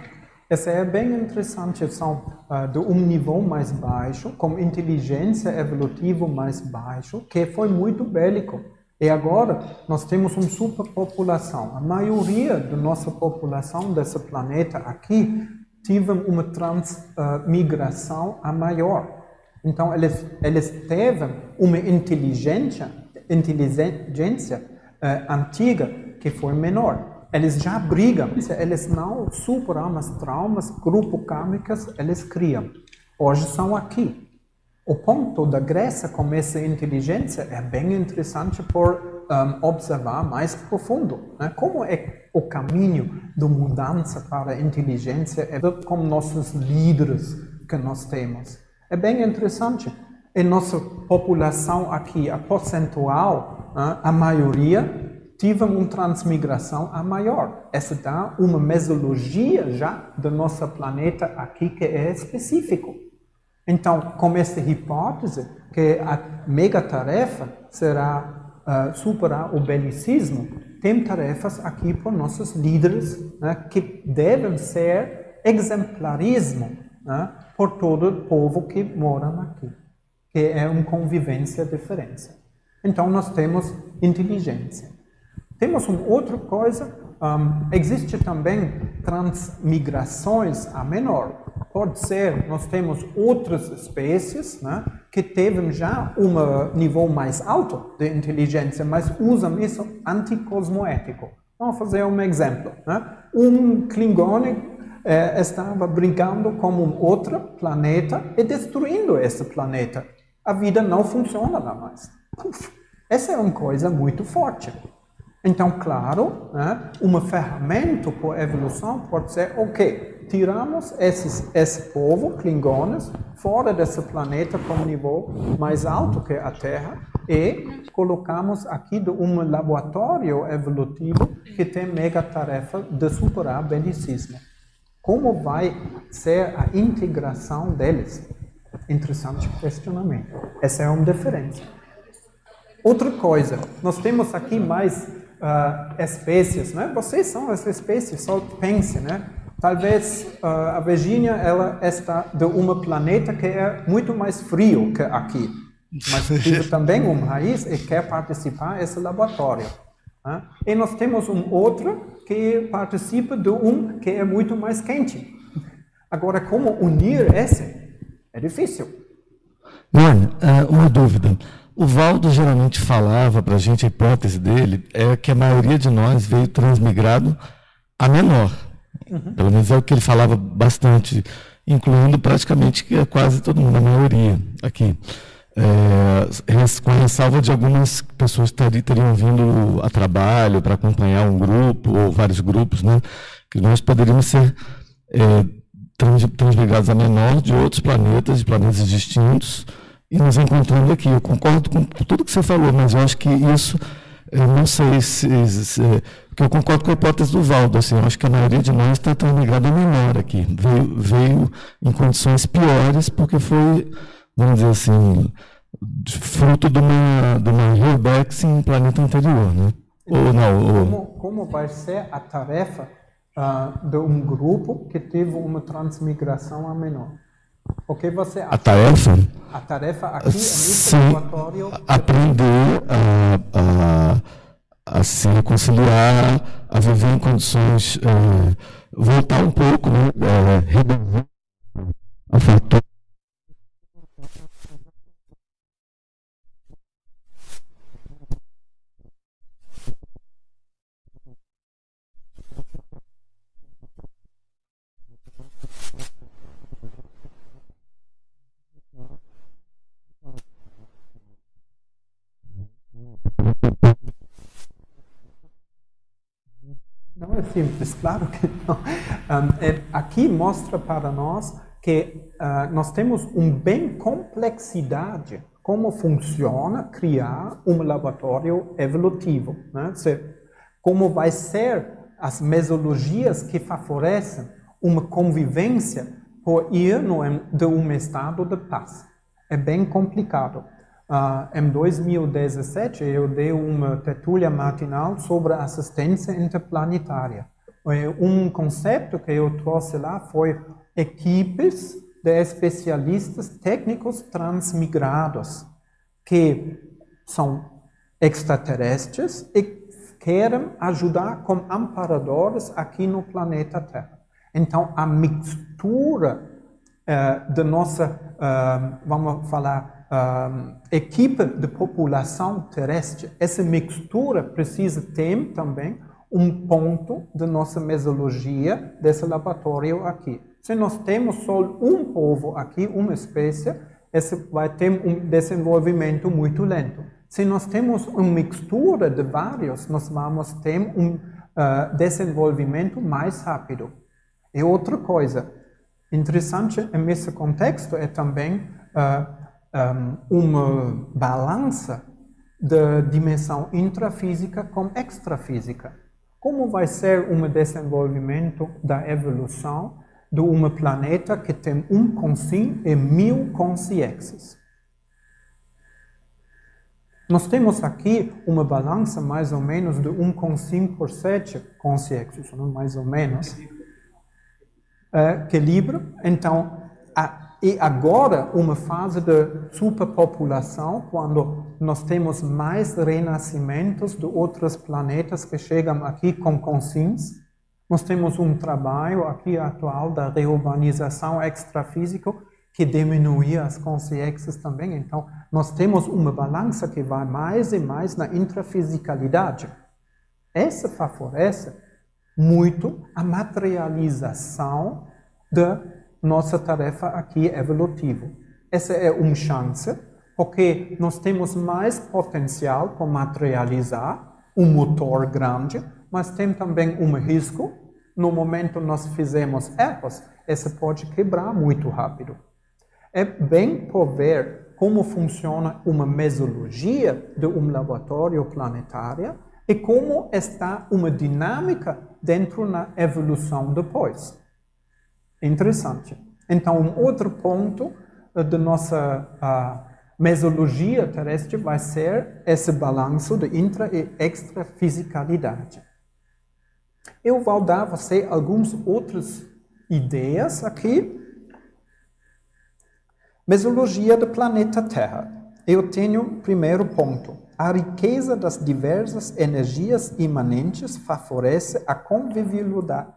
É bem interessante, são uh, de um nível mais baixo, com inteligência evolutiva mais baixo, que foi muito bélico. E agora nós temos uma superpopulação. A maioria da nossa população desse planeta aqui teve uma transmigração uh, a maior. Então eles, eles teve uma inteligência, inteligência uh, antiga que foi menor. Eles já brigam, eles não superam os traumas grupo kármicos, eles criam. Hoje são aqui. O ponto da Grécia com essa inteligência é bem interessante por um, observar mais profundo. Né? Como é o caminho da mudança para a inteligência é com nossos líderes que nós temos. É bem interessante. E nossa população aqui, a percentual a maioria tive uma transmigração a maior. Essa dá uma mesologia já do nosso planeta aqui que é específico. Então, com essa hipótese que a mega tarefa será uh, superar o belicismo, tem tarefas aqui para nossos líderes né, que devem ser exemplarismo né, por todo o povo que mora aqui, que é uma convivência diferente. Então nós temos inteligência. Temos uma outra coisa um, existe também transmigrações a menor. Pode ser, nós temos outras espécies né, que têm já um nível mais alto de inteligência, mas usam isso anticosmoético. Vamos fazer um exemplo. Né? Um Klingon eh, estava brincando com um outro planeta e destruindo esse planeta. A vida não funciona lá mais. Essa é uma coisa muito forte. Então, claro, né, uma ferramenta para evolução pode ser, ok, tiramos esses, esse povo, Klingones, fora desse planeta com um nível mais alto que a Terra e colocamos aqui de um laboratório evolutivo que tem mega tarefa de superar o belicismo. Como vai ser a integração deles? Interessante questionamento. Essa é uma diferença. Outra coisa, nós temos aqui mais uh, espécies, né? Vocês são as espécies, só pense, né? Talvez uh, a Virgínia ela está de um planeta que é muito mais frio que aqui, mas vive também um raiz e quer participar desse laboratório. Né? E nós temos um outro que participa de um que é muito mais quente. Agora, como unir esse? É difícil. Mano, uh, uma dúvida. O Valdo geralmente falava para a gente, a hipótese dele é que a maioria de nós veio transmigrado a menor. Uhum. Pelo menos é o que ele falava bastante, incluindo praticamente quase todo mundo, a maioria aqui. É, com ressalva de algumas pessoas que teriam vindo a trabalho para acompanhar um grupo ou vários grupos, né, que nós poderíamos ser é, transmigrados a menor de outros planetas, de planetas distintos, e nos encontrando aqui. Eu concordo com tudo que você falou, mas eu acho que isso, eu não sei se, se que eu concordo com a hipótese do Valdo, assim, eu acho que a maioria de nós está tão ligada a menor aqui, veio, veio em condições piores porque foi, vamos dizer assim, fruto de uma, de uma Rebex em planeta anterior, né? Ou não? Ou... Como, como vai ser a tarefa uh, de um grupo que teve uma transmigração a menor? O que você acha? A tarefa? A tarefa aqui é laboratório. Aprender a, a, a, se reconciliar, a viver em condições. É, voltar um pouco, né? É, reduzir a fator Não é simples, claro que não. É, aqui mostra para nós que uh, nós temos um bem complexidade como funciona criar um laboratório evolutivo, né? como vai ser as mesologias que favorecem uma convivência por ir no, de um estado de paz. É bem complicado. Uh, em 2017, eu dei uma tertúlia matinal sobre assistência interplanetária. Um conceito que eu trouxe lá foi equipes de especialistas técnicos transmigrados, que são extraterrestres e querem ajudar como amparadores aqui no planeta Terra. Então, a mistura uh, da nossa, uh, vamos falar, uh, equipe de população terrestre, essa mistura precisa ter também um ponto de nossa mesologia desse laboratório aqui. Se nós temos só um povo aqui, uma espécie, esse vai ter um desenvolvimento muito lento. Se nós temos uma mistura de vários, nós vamos ter um uh, desenvolvimento mais rápido. E outra coisa interessante nesse contexto é também uh, um, uma balança da dimensão intrafísica com extrafísica. Como vai ser um desenvolvimento da evolução de um planeta que tem um consim e mil consciências? Nós temos aqui uma balança mais ou menos de 1 com 5 por 7 consciências, mais ou menos. É. Então, a e agora, uma fase de superpopulação, quando nós temos mais renascimentos de outros planetas que chegam aqui com consciência. Nós temos um trabalho aqui atual da reurbanização extrafísica que diminui as consciências também. Então, nós temos uma balança que vai mais e mais na intrafisicalidade. Essa favorece muito a materialização da nossa tarefa aqui evolutiva. Essa é uma chance, porque nós temos mais potencial para materializar um motor grande, mas tem também um risco. No momento nós fizemos erros, essa pode quebrar muito rápido. É bem por ver como funciona uma mesologia de um laboratório planetário e como está uma dinâmica dentro da evolução depois. Interessante. Então, um outro ponto uh, da nossa uh, mesologia terrestre vai ser esse balanço de intra e extrafisicalidade. Eu vou dar a você algumas outras ideias aqui. Mesologia do planeta Terra. Eu tenho primeiro ponto. A riqueza das diversas energias imanentes favorece a convivialidade,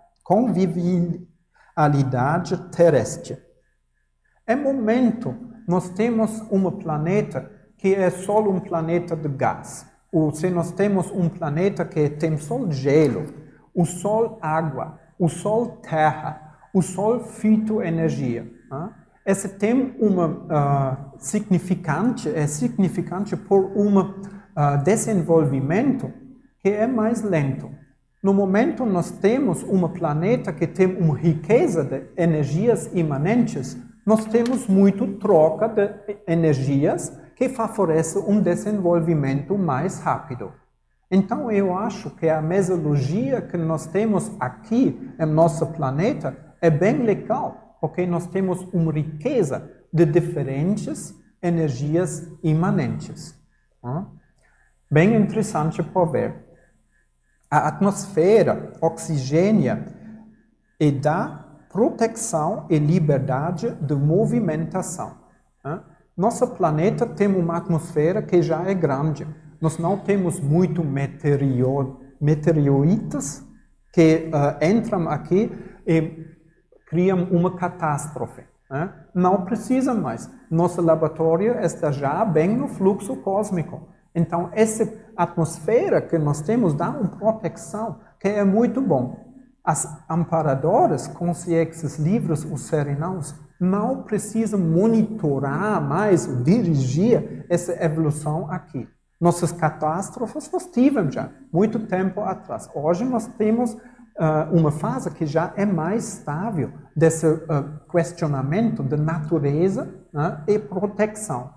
convivialidade terrestre. É momento, nós temos um planeta que é só um planeta de gás. Ou se nós temos um planeta que tem só gelo, o sol água, o sol terra, o sol fitoenergia. Né? Esse tem uma uh, significante, é significante por um uh, desenvolvimento que é mais lento. No momento, nós temos um planeta que tem uma riqueza de energias imanentes, nós temos muito troca de energias que favorece um desenvolvimento mais rápido. Então, eu acho que a mesologia que nós temos aqui em nosso planeta é bem legal, porque nós temos uma riqueza de diferentes energias imanentes. Bem interessante por ver. A atmosfera oxigênia e dá proteção e liberdade de movimentação. Nosso planeta tem uma atmosfera que já é grande. Nós não temos muito meteoritos que uh, entram aqui e criam uma catástrofe. Né? Não precisa mais. Nosso laboratório está já bem no fluxo cósmico. Então, essa atmosfera que nós temos dá uma proteção que é muito bom. As amparadoras, consciências livres, os serenaus, não precisam monitorar mais dirigir essa evolução aqui. Nossas catástrofes nós tivemos já, muito tempo atrás. Hoje nós temos uh, uma fase que já é mais estável desse uh, questionamento de natureza uh, e proteção.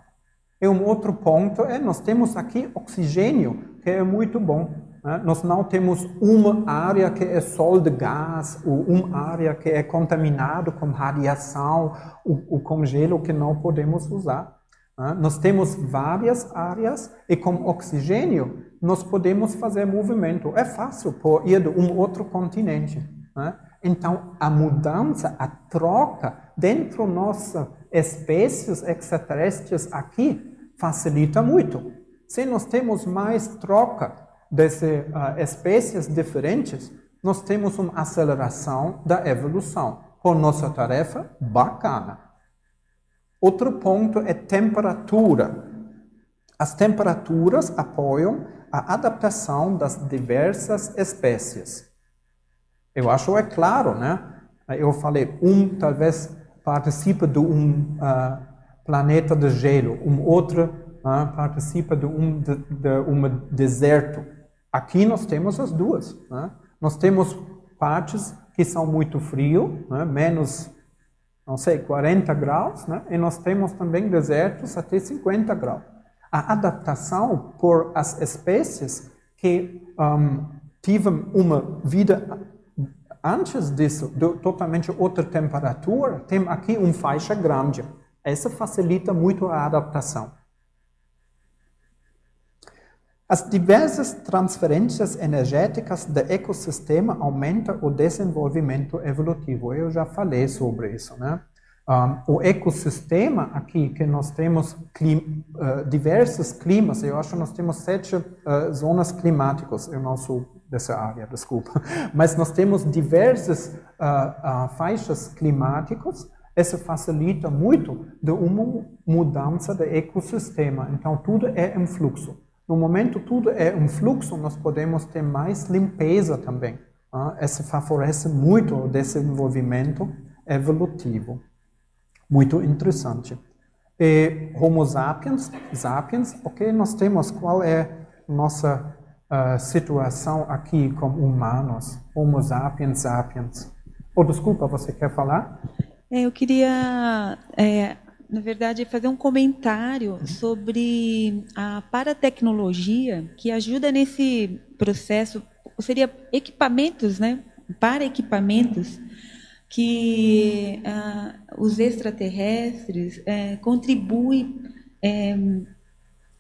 E um outro ponto é, nós temos aqui oxigênio, que é muito bom. Né? Nós não temos uma área que é sol de gás, ou uma área que é contaminada com radiação, ou, ou com gelo que não podemos usar. Né? Nós temos várias áreas e com oxigênio nós podemos fazer movimento. É fácil por ir de um outro continente. Né? Então, a mudança, a troca dentro nossa espécies extraterrestres aqui facilita muito. Se nós temos mais troca dessas uh, espécies diferentes, nós temos uma aceleração da evolução. Com nossa tarefa, bacana. Outro ponto é temperatura. As temperaturas apoiam a adaptação das diversas espécies. Eu acho é claro, né? Eu falei, um talvez participa de um uh, planeta de gelo, um outro uh, participa de um, de, de um deserto. Aqui nós temos as duas. Né? Nós temos partes que são muito frio, né? menos, não sei, 40 graus, né? e nós temos também desertos até 50 graus. A adaptação por as espécies que um, tiveram uma vida antes disso, de totalmente outra temperatura, tem aqui uma faixa grande. Essa facilita muito a adaptação. As diversas transferências energéticas do ecossistema aumentam o desenvolvimento evolutivo. Eu já falei sobre isso, né? Um, o ecossistema aqui, que nós temos uh, diversos climas, eu acho que nós temos sete uh, zonas climáticas, eu não sou dessa área, desculpa, mas nós temos diversas uh, faixas climáticas, isso facilita muito de uma mudança do ecossistema, então tudo é um fluxo. No momento tudo é um fluxo, nós podemos ter mais limpeza também. Isso favorece muito o desenvolvimento evolutivo. Muito interessante. E Homo sapiens, sapiens, ok, nós temos qual é nossa uh, situação aqui como humanos, Homo sapiens, sapiens. Oh, desculpa, você quer falar? É, eu queria, é, na verdade, fazer um comentário sobre a paratecnologia que ajuda nesse processo, seria equipamentos, né? Para equipamentos que ah, os extraterrestres é, contribuem é,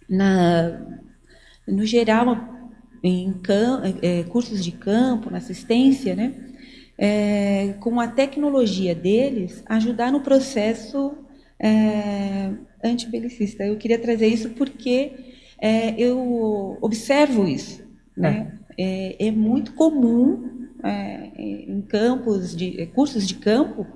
na, no geral em é, cursos de campo, na assistência, né, é, com a tecnologia deles, ajudar no processo é, antibelicista. Eu queria trazer isso porque é, eu observo isso. Né? É, é muito comum é, em campos de cursos de campo,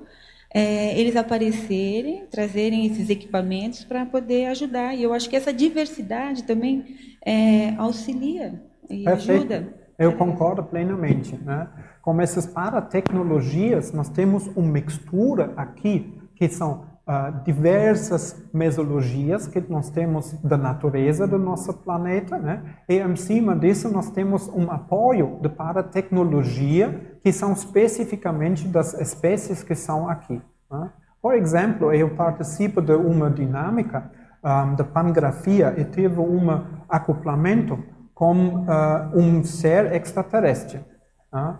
é, eles aparecerem, trazerem esses equipamentos para poder ajudar. E eu acho que essa diversidade também é, auxilia e Perfeito. ajuda. Eu concordo plenamente. Né? Com essas paratecnologias, nós temos uma mistura aqui que são uh, diversas mesologias que nós temos da natureza do nosso planeta, né? e em cima disso nós temos um apoio de para tecnologia que são especificamente das espécies que são aqui. Né? Por exemplo, eu participo de uma dinâmica um, de pangrafia e tive um acoplamento com uh, um ser extraterrestre. Né?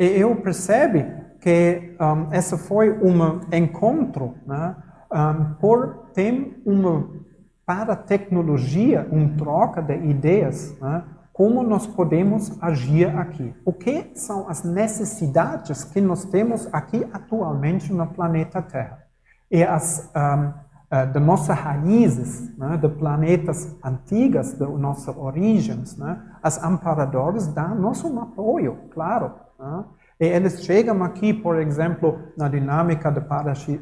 E eu percebi que um, esse foi um encontro né, um, por ter uma para tecnologia, uma troca de ideias, né, como nós podemos agir aqui. O que são as necessidades que nós temos aqui atualmente no planeta Terra? E as um, uh, de nossas raízes, né, de planetas antigas, de nossas origens, né, as amparadoras dão nosso apoio, claro. E eles chegam aqui, por exemplo, na dinâmica de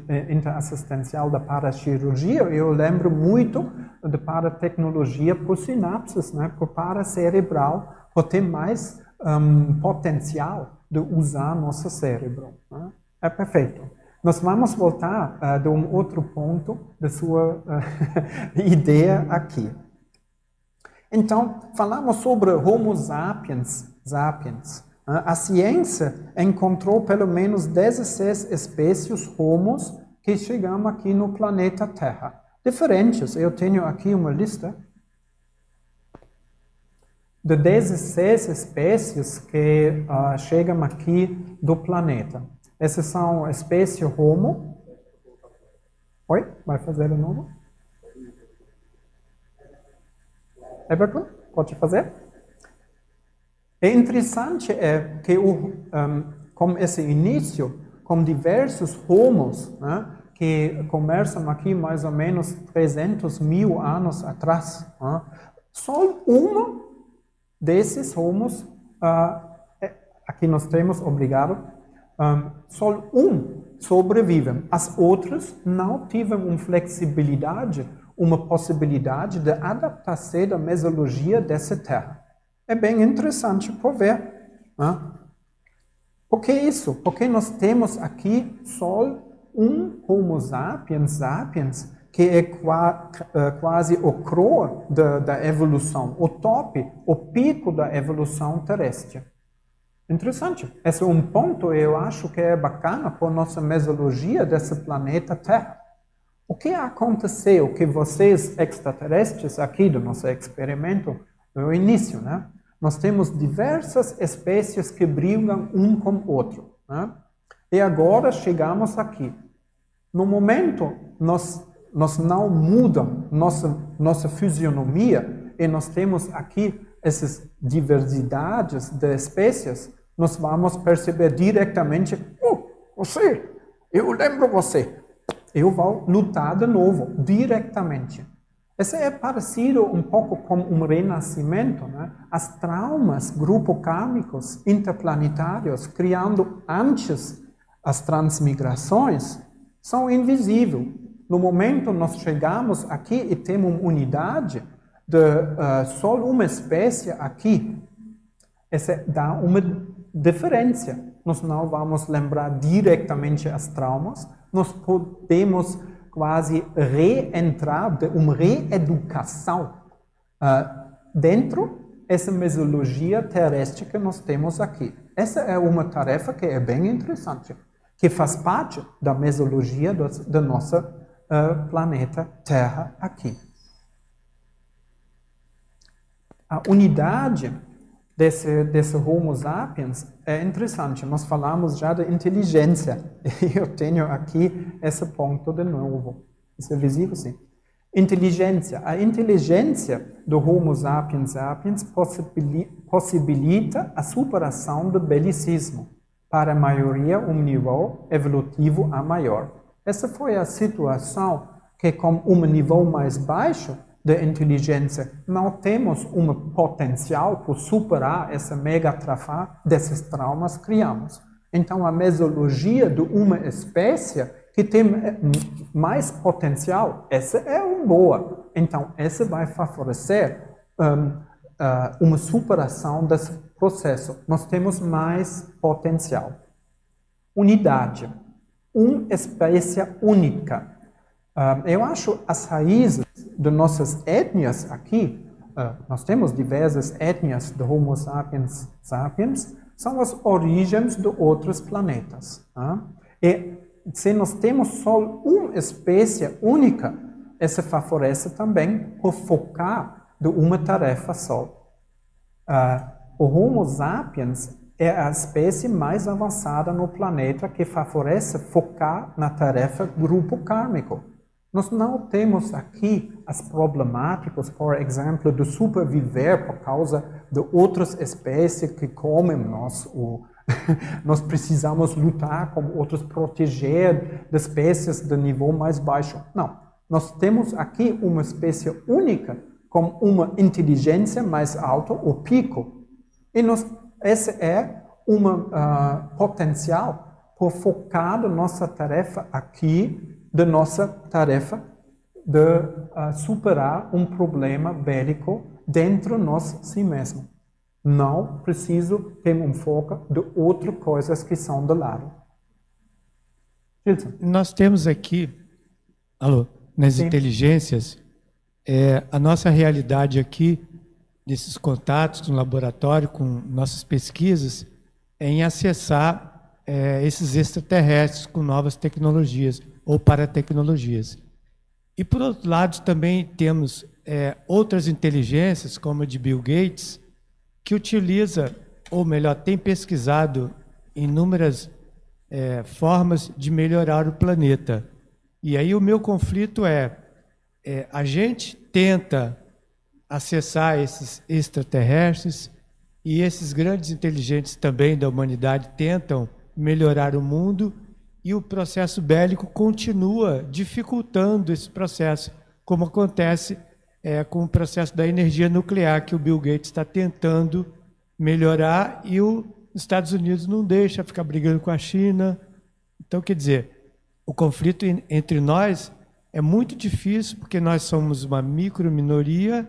eh, interassistencial da paracirurgia, eu lembro muito de paratecnologia por sinapses, né, por paracerebral, por ter mais um, potencial de usar nosso cérebro. Né? É perfeito. Nós vamos voltar uh, de um outro ponto da sua uh, ideia aqui. Então, falamos sobre Homo sapiens, sapiens. A ciência encontrou pelo menos 16 espécies homos que chegamos aqui no planeta Terra. Diferentes, eu tenho aqui uma lista de 16 espécies que uh, chegam aqui do planeta. Essas são a espécie Homo. Oi? Vai fazer de novo? Everton, pode fazer? É interessante é que o, um, com esse início, com diversos homos, né, que começam aqui mais ou menos 300 mil anos atrás, né, só uma desses homos, uh, aqui nós temos, obrigado, um, só um sobrevive. As outras não tiveram uma flexibilidade, uma possibilidade de adaptar-se da mesologia dessa terra é bem interessante por ver. Né? Por que isso? Porque nós temos aqui só um Homo sapiens sapiens que é qua, uh, quase o coroa da, da, evolução, o top, o pico da evolução terrestre. Interessante. Esse é um ponto eu acho que é bacana por nossa mesologia desse planeta Terra. O que aconteceu que vocês extraterrestres aqui do nosso experimento no início, né? Nós temos diversas espécies que brigam um com o outro. Né? E agora chegamos aqui. No momento, nós, nós não mudamos nossa, nossa fisionomia e nós temos aqui essas diversidades de espécies, nós vamos perceber diretamente, oh, você, eu lembro você, eu vou lutar de novo, diretamente. Isso é parecido um pouco com um renascimento. Né? As traumas grupo-kármicos interplanetários, criando antes as transmigrações, são invisíveis. No momento nós chegamos aqui e temos unidade de uh, só uma espécie aqui, isso dá uma diferença. Nós não vamos lembrar diretamente as traumas, nós podemos quase reentrar de uma reeducação uh, dentro essa mesologia terrestre que nós temos aqui. Essa é uma tarefa que é bem interessante, que faz parte da mesologia do, do nosso uh, planeta Terra aqui. A unidade desse, desse Homo sapiens é interessante. Nós falamos já de inteligência. Eu tenho aqui esse ponto de novo. Isso é visível, sim. Inteligência. A inteligência do Homo sapiens sapiens possibilita a superação do belicismo para a maioria um nível evolutivo a maior. Essa foi a situação que, com um nível mais baixo, de inteligência, não temos um potencial para superar essa mega trafa desses traumas criamos. Então, a mesologia de uma espécie que tem mais potencial, essa é uma boa. Então, essa vai favorecer um, uh, uma superação desse processo. Nós temos mais potencial. Unidade. Uma espécie única eu acho as raízes de nossas etnias aqui, uh, nós temos diversas etnias do Homo sapiens sapiens, são as origens de outros planetas. Uh? E se nós temos só uma espécie única, isso favorece também o focar de uma tarefa só. o Homo sapiens é a espécie mais avançada no planeta que favorece focar na tarefa grupo kármico. Nós não temos aqui as problemáticas, por exemplo, de sobreviver por causa de outras espécies que comem nós. O, nós precisamos lutar com outros, proteger de espécies de nível mais baixo. Não. Nós temos aqui uma espécie única com uma inteligência mais alta, o pico. E nós, esse é um uh, potencial por focar nossa tarefa aqui da nossa tarefa de uh, superar um problema bélico dentro de nós si mesmo. Não preciso ter um foco de outras coisas que são do lado. Gilson. Nós temos aqui, alô, nas Sim. inteligências, é, a nossa realidade aqui, nesses contatos no laboratório, com nossas pesquisas, é em acessar é, esses extraterrestres com novas tecnologias ou para tecnologias. E, por outro lado, também temos é, outras inteligências, como a de Bill Gates, que utiliza, ou melhor, tem pesquisado inúmeras é, formas de melhorar o planeta. E aí o meu conflito é, é a gente tenta acessar esses extraterrestres e esses grandes inteligentes também da humanidade tentam melhorar o mundo e o processo bélico continua dificultando esse processo, como acontece é, com o processo da energia nuclear que o Bill Gates está tentando melhorar e os Estados Unidos não deixa ficar brigando com a China. Então, quer dizer, o conflito entre nós é muito difícil porque nós somos uma micro minoria,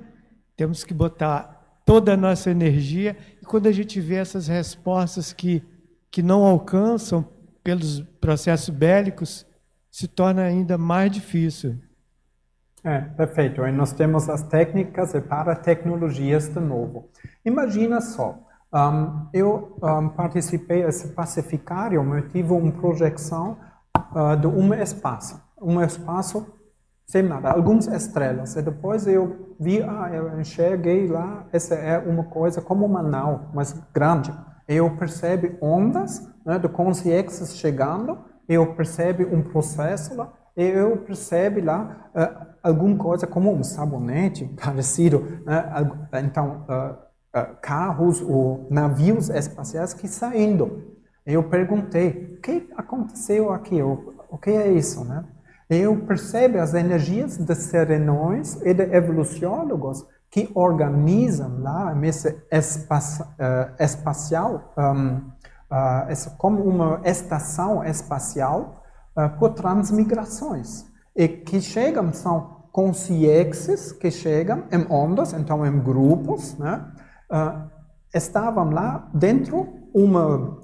temos que botar toda a nossa energia e quando a gente vê essas respostas que, que não alcançam pelos processos bélicos, se torna ainda mais difícil. É, perfeito. E nós temos as técnicas e para-tecnologias de novo. Imagina só, um, eu um, participei desse pacificário, eu tive uma projeção uh, de um espaço, um espaço sem nada, algumas estrelas. E depois eu vi, ah, eu enxerguei lá, essa é uma coisa como uma nau, mas grande. Eu percebo ondas né, de consciências chegando, eu percebo um processo lá, eu percebo lá uh, alguma coisa como um sabonete parecido, né, então uh, uh, carros ou navios espaciais que saindo. Eu perguntei, o que aconteceu aqui? O, o que é isso, né? Eu percebo as energias de serenões e de evoluciólogos que organizam lá esse espaço, uh, espacial, um, uh, como uma estação espacial uh, por transmigrações. E que chegam, são consciências que chegam em ondas, então em grupos, né? estavam lá dentro uma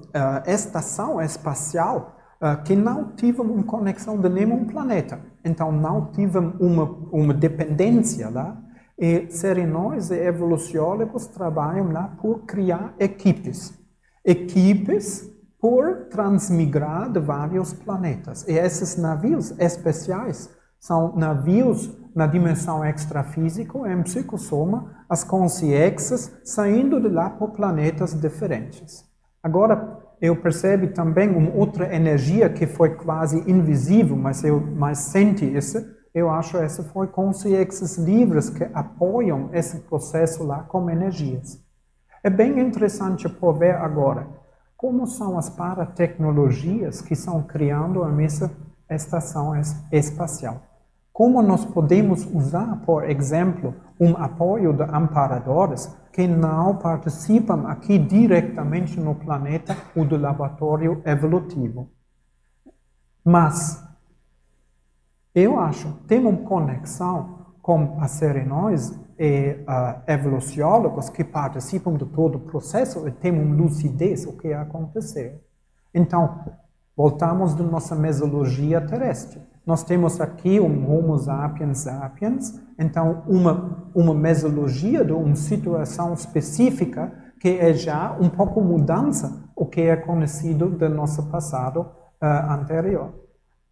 estação espacial que não tiveram uma conexão de nenhum planeta. Então, não tiveram uma, uma dependência lá. E serenões e evoluciólogos trabalham lá por criar equipes. Equipes por transmigrar de vários planetas. E esses navios especiais são navios na dimensão extrafísica, em psicossoma, as consciências saindo de lá por planetas diferentes. Agora, eu percebo também uma outra energia que foi quase invisível, mas eu mais senti isso. Eu acho essa foi consciências livres que apoiam esse processo lá como energias. É bem interessante por ver agora como são as paratecnologias que estão criando a nossa estação espacial. Como nós podemos usar, por exemplo, um apoio de amparadores que não participam aqui diretamente no planeta ou do laboratório evolutivo. Mas eu acho tem uma conexão com as serenões e uh, evoluciólogos que participam de todo o processo e têm uma lucidez o que aconteceu. Então, voltamos da nossa mesologia terrestre. Nós temos aqui um Homo sapiens sapiens, então uma, uma mesologia de uma situação específica que é já um pouco mudança o que é conhecido do nosso passado uh, anterior.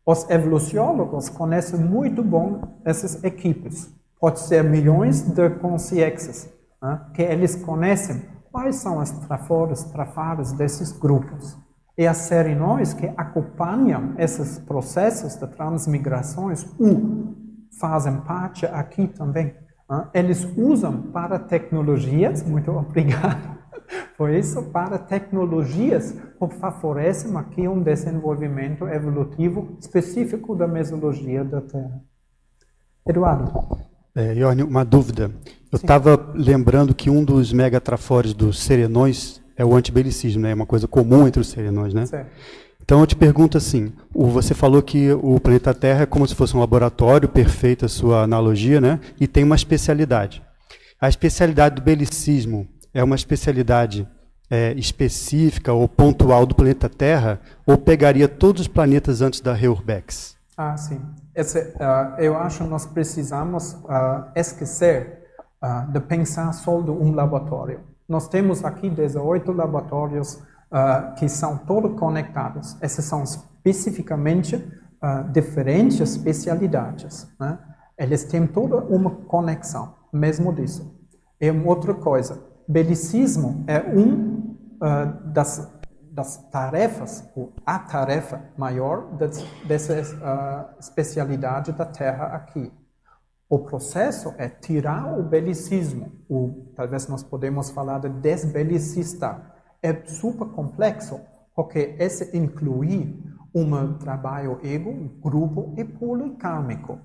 Os evoluciólogos conhecem muito bem essas equipes. Pode ser milhões de consciências uh, que eles conhecem quais são as trafores, trafares desses grupos. E as serenões que acompanham esses processos de transmigrações fazem parte aqui também. Eles usam para tecnologias, muito obrigado por isso, para tecnologias que favorecem aqui um desenvolvimento evolutivo específico da mesologia da Terra. Eduardo. É, uma dúvida. Eu estava lembrando que um dos megatrafores dos serenões é o antibelicismo, né? É uma coisa comum entre os serenões, né? Certo. Então eu te pergunto assim, você falou que o planeta Terra é como se fosse um laboratório, perfeita a sua analogia, né? E tem uma especialidade. A especialidade do belicismo é uma especialidade é, específica ou pontual do planeta Terra, ou pegaria todos os planetas antes da Reurbex? Ah, sim. Esse, uh, eu acho que nós precisamos uh, esquecer uh, de pensar só de um laboratório. Nós temos aqui 18 laboratórios que são todos conectados. Esses são especificamente diferentes especialidades. Né? Eles têm toda uma conexão, mesmo disso. Uma outra coisa, belicismo é um uh, das, das tarefas, ou a tarefa maior dessa especialidade da Terra aqui. O processo é tirar o belicismo, ou talvez nós podemos falar de desbelicista. É super complexo, porque esse inclui um trabalho ego, grupo e policármico.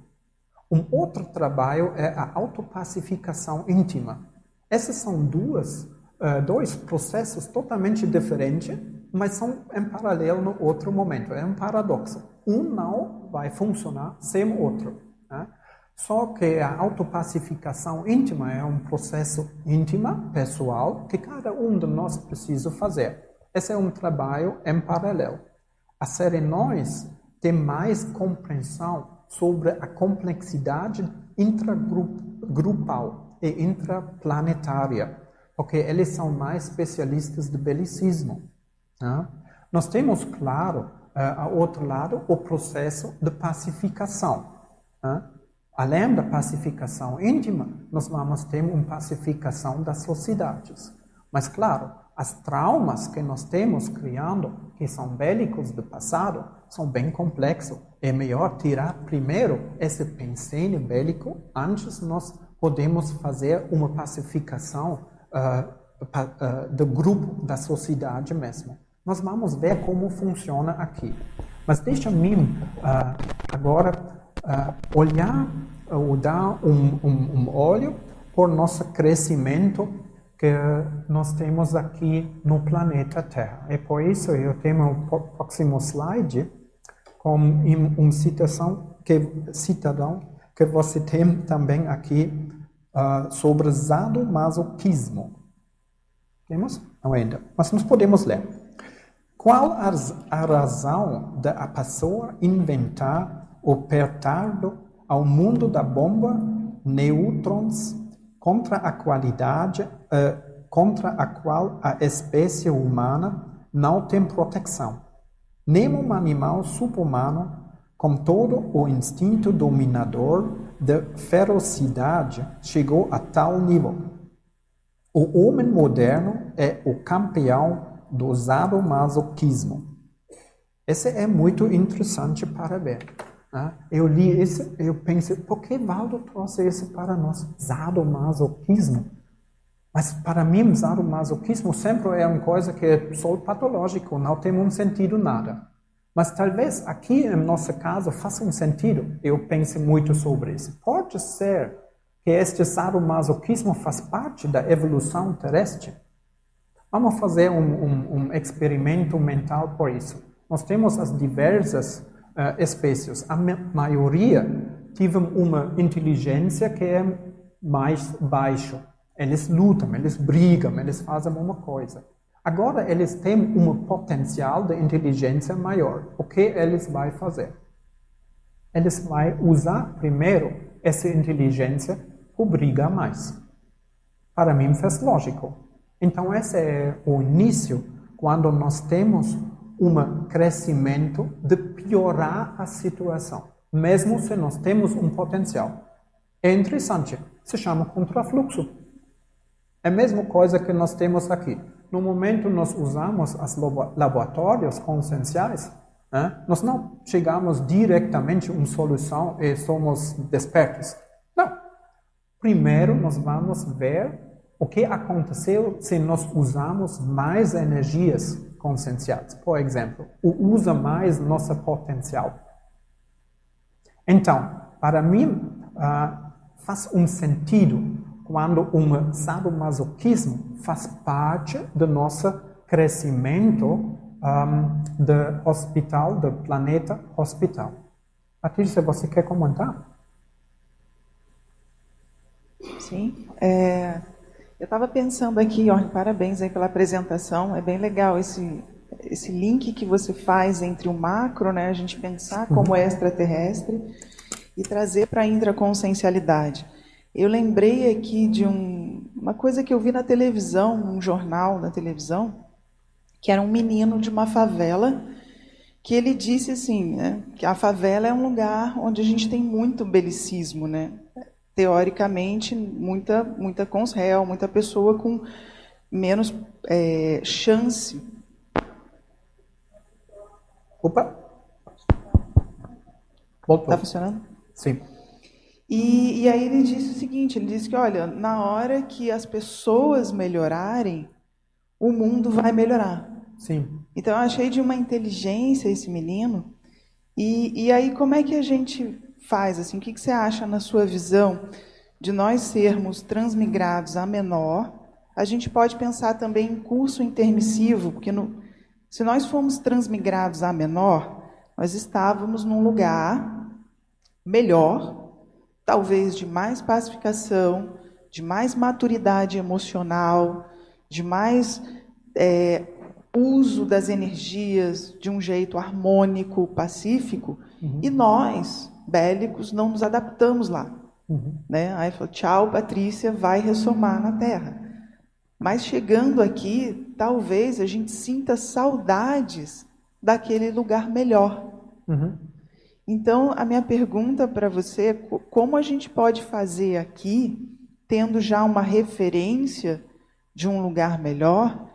Um outro trabalho é a autopacificação íntima. Esses são duas, uh, dois processos totalmente diferentes, mas são em paralelo no outro momento. É um paradoxo. Um não vai funcionar sem o outro. Né? Só que a autopacificação íntima é um processo íntimo, pessoal, que cada um de nós precisa fazer. Esse é um trabalho em paralelo. A Serenões tem mais compreensão sobre a complexidade intragrupal e intraplanetária, porque eles são mais especialistas de belicismo. Né? Nós temos, claro, uh, ao outro lado, o processo de pacificação. Né? Além da pacificação íntima, nós vamos ter uma pacificação das sociedades. Mas, claro, as traumas que nós temos criando, que são bélicos do passado, são bem complexos. É melhor tirar primeiro esse pensenho bélico antes nós podemos fazer uma pacificação uh, uh, do grupo, da sociedade mesmo. Nós vamos ver como funciona aqui. Mas deixa-me uh, agora uh, olhar ou dar um, um, um olho por nosso crescimento que nós temos aqui no planeta Terra. E por isso eu tenho o próximo slide com uma citação que cidadão que você tem também aqui uh, sobre sadomasoquismo. Temos? Não ainda. Mas nós podemos ler. Qual a razão da pessoa inventar o pertardo ao mundo da bomba, nêutrons contra a qualidade, uh, contra a qual a espécie humana não tem proteção. Nenhum animal super-humano, com todo o instinto dominador de ferocidade, chegou a tal nível. O homem moderno é o campeão do sadomasoquismo. Esse é muito interessante para ver. Né? Eu li isso, eu pensei, por que Valdo trouxe isso para nós? Sadomasoquismo. Mas para mim, sadomasoquismo sempre é uma coisa que é só patológico, não tem um sentido nada. Mas talvez aqui, em nosso caso, faça um sentido. Eu pense muito sobre isso. Pode ser que este sadomasoquismo faz parte da evolução terrestre. Vamos fazer um, um, um experimento mental por isso. Nós temos as diversas uh, espécies. A maioria teve uma inteligência que é mais baixa. Eles lutam, eles brigam, eles fazem uma coisa. Agora eles têm um potencial de inteligência maior. O que eles vão fazer? Eles vão usar primeiro essa inteligência para brigar mais. Para mim faz lógico. Então esse é o início quando nós temos um crescimento de piorar a situação, mesmo se nós temos um potencial. É interessante, se chama contrafluxo. É a mesma coisa que nós temos aqui. No momento nós usamos os laboratórios conscienciais, né? nós não chegamos diretamente a uma solução e somos despertos. Não. Primeiro nós vamos ver o que aconteceu se nós usamos mais energias conscienciais. Por exemplo, o usa mais nosso potencial. Então, para mim, uh, faz um sentido quando um sadomasoquismo faz parte do nosso crescimento um, do hospital, do planeta hospital. Patrícia, você quer comentar? Sim. É, eu estava pensando aqui, ó, parabéns aí pela apresentação, é bem legal esse, esse link que você faz entre o macro, né, a gente pensar como é extraterrestre, e trazer para a intraconsciencialidade. Eu lembrei aqui de um, uma coisa que eu vi na televisão, um jornal na televisão, que era um menino de uma favela, que ele disse assim, né, que a favela é um lugar onde a gente tem muito belicismo, né? teoricamente, muita, muita consréu, muita pessoa com menos é, chance. Opa! Voltou. Está funcionando? Sim. E, e aí ele disse o seguinte, ele disse que, olha, na hora que as pessoas melhorarem, o mundo vai melhorar. Sim. Então eu achei de uma inteligência esse menino. E, e aí como é que a gente faz? Assim, o que, que você acha na sua visão de nós sermos transmigrados a menor? A gente pode pensar também em curso intermissivo, porque no, se nós fomos transmigrados a menor, nós estávamos num lugar melhor, talvez de mais pacificação, de mais maturidade emocional, de mais é, uso das energias de um jeito harmônico, pacífico, uhum. e nós bélicos, não nos adaptamos lá. Uhum. Né? Aí falou, tchau, Patrícia, vai ressomar na terra. Mas chegando aqui, talvez a gente sinta saudades daquele lugar melhor. Uhum. Então, a minha pergunta para você é como a gente pode fazer aqui, tendo já uma referência de um lugar melhor,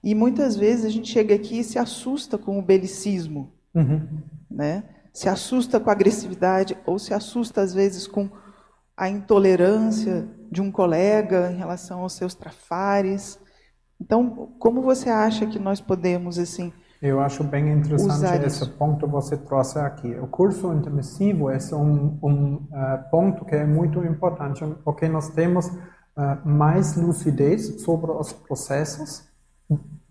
e muitas vezes a gente chega aqui e se assusta com o belicismo, uhum. né? se assusta com a agressividade ou se assusta às vezes com a intolerância de um colega em relação aos seus trafares. Então, como você acha que nós podemos assim Eu acho bem interessante esse ponto que você trouxe aqui. O curso intermissivo é um, um uh, ponto que é muito importante, porque nós temos uh, mais lucidez sobre os processos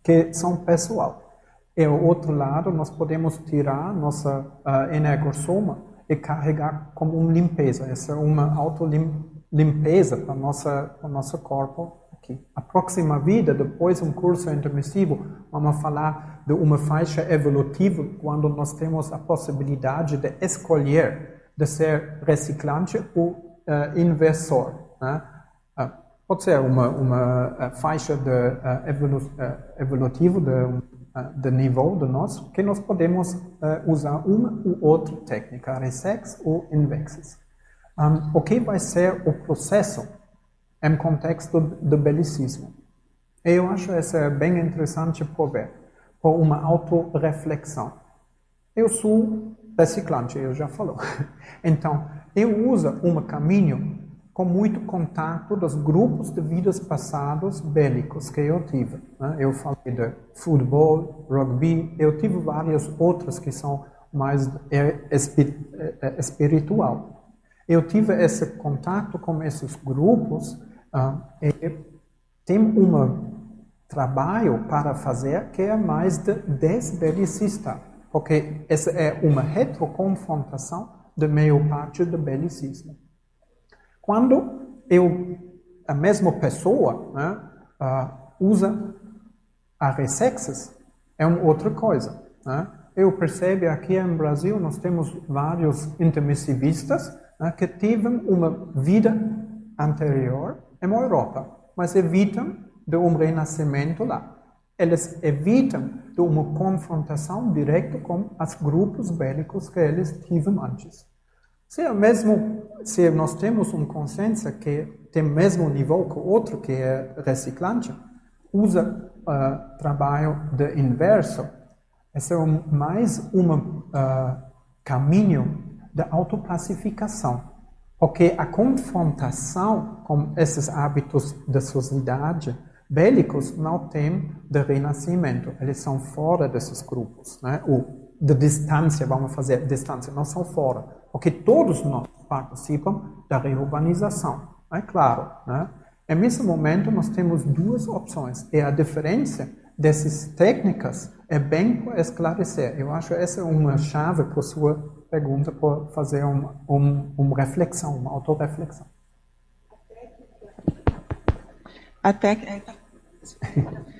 que são pessoal. E o outro lado, nós podemos tirar nossa uh, energossoma e carregar como uma limpeza. Essa é uma auto-limpeza para para nosso corpo aqui. A próxima vida, depois um curso intermissivo, vamos falar de uma faixa evolutiva quando nós temos a possibilidade de escolher de ser reciclante ou uh, inversor. Né? Uh, pode ser uma, uma uh, faixa de, evolu evolutiva de de nível de nós, que nós podemos usar uma ou outra técnica, resex ou invexes. Um, o que vai ser o processo em contexto do belicismo? Eu acho isso bem interessante por ver, por uma autorreflexão. Eu sou reciclante, eu já falou. Então, eu uso um caminho com muito contato dos grupos de vidas passados bélicos que eu tive. Né? Eu falei de futebol, rugby, eu tive vários outros que são mais é, é, espiritual. Eu tive esse contato com esses grupos uh, e tem um trabalho para fazer que é mais de desbelicista, porque essa é uma retroconfrontação de meio parte do belicismo. Quando eu, a mesma pessoa né, uh, usa a ressexas, é uma outra coisa. Né? Eu percebo aqui em Brasil nós temos vários intermissivistas né, que tiveram uma vida anterior em Europa, mas evitam de um renascimento lá. Eles evitam de uma confrontação direta com os grupos bélicos que eles tiveram antes. Se, é mesmo, se nós temos um consenso que tem o mesmo nível que o outro, que é reciclante, usa uh, trabalho de inverso, esse é um, mais um uh, caminho de autoclassificação. Porque a confrontação com esses hábitos da sociedade bélicos não tem de renascimento. Eles são fora desses grupos. Né? Ou de distância, vamos fazer distância, não são fora porque todos nós participam da reurbanização, é claro. Né? Momento, nós temos duas opções, e a diferença dessas técnicas é bem para esclarecer. Eu acho essa uma chave para a sua pergunta, para fazer uma, uma, uma reflexão, uma autorreflexão. A técnica...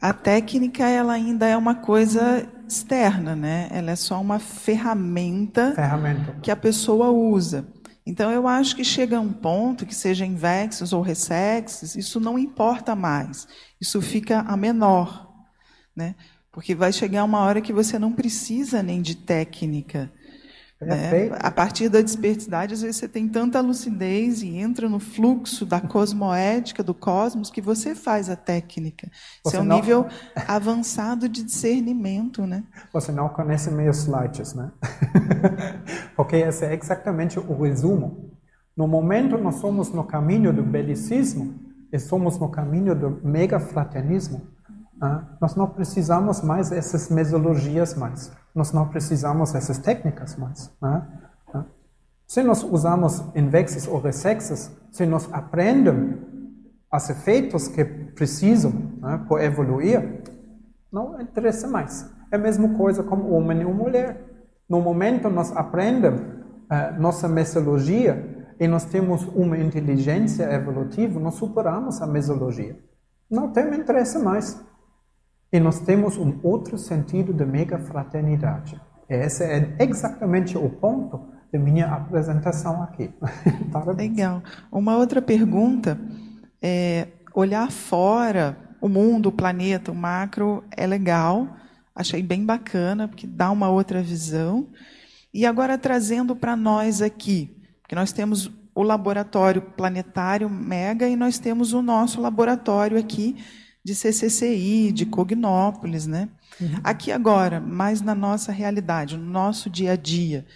A técnica ela ainda é uma coisa externa, né? Ela é só uma ferramenta, ferramenta. que a pessoa usa. Então eu acho que chega a um ponto que seja invexos ou ressexes, isso não importa mais. Isso fica a menor, né? Porque vai chegar uma hora que você não precisa nem de técnica. Né? A partir da desperticidade, às vezes você tem tanta lucidez e entra no fluxo da cosmoética, do cosmos, que você faz a técnica. Você Isso é um não... nível avançado de discernimento. Né? Você não conhece meus slides, né? Porque esse é exatamente o resumo. No momento, nós somos no caminho do belicismo e somos no caminho do megafraternismo. Ah, nós não precisamos mais essas mesologias mais. Nós não precisamos essas técnicas mais. Né? Se nós usamos invexes ou ressexes, se nós aprendemos os efeitos que precisam né, para evoluir, não interessa mais. É a mesma coisa como homem ou mulher. No momento nós aprendemos uh, nossa mesologia e nós temos uma inteligência evolutiva, nós superamos a mesologia. Não tem interesse mais. E nós temos um outro sentido de mega fraternidade. Esse é exatamente o ponto da minha apresentação aqui. Legal. Uma outra pergunta é olhar fora o mundo, o planeta, o macro é legal. Achei bem bacana porque dá uma outra visão. E agora trazendo para nós aqui, porque nós temos o laboratório planetário Mega e nós temos o nosso laboratório aqui de CCCI, de Cognópolis, né? Uhum. Aqui agora, mais na nossa realidade, no nosso dia a dia,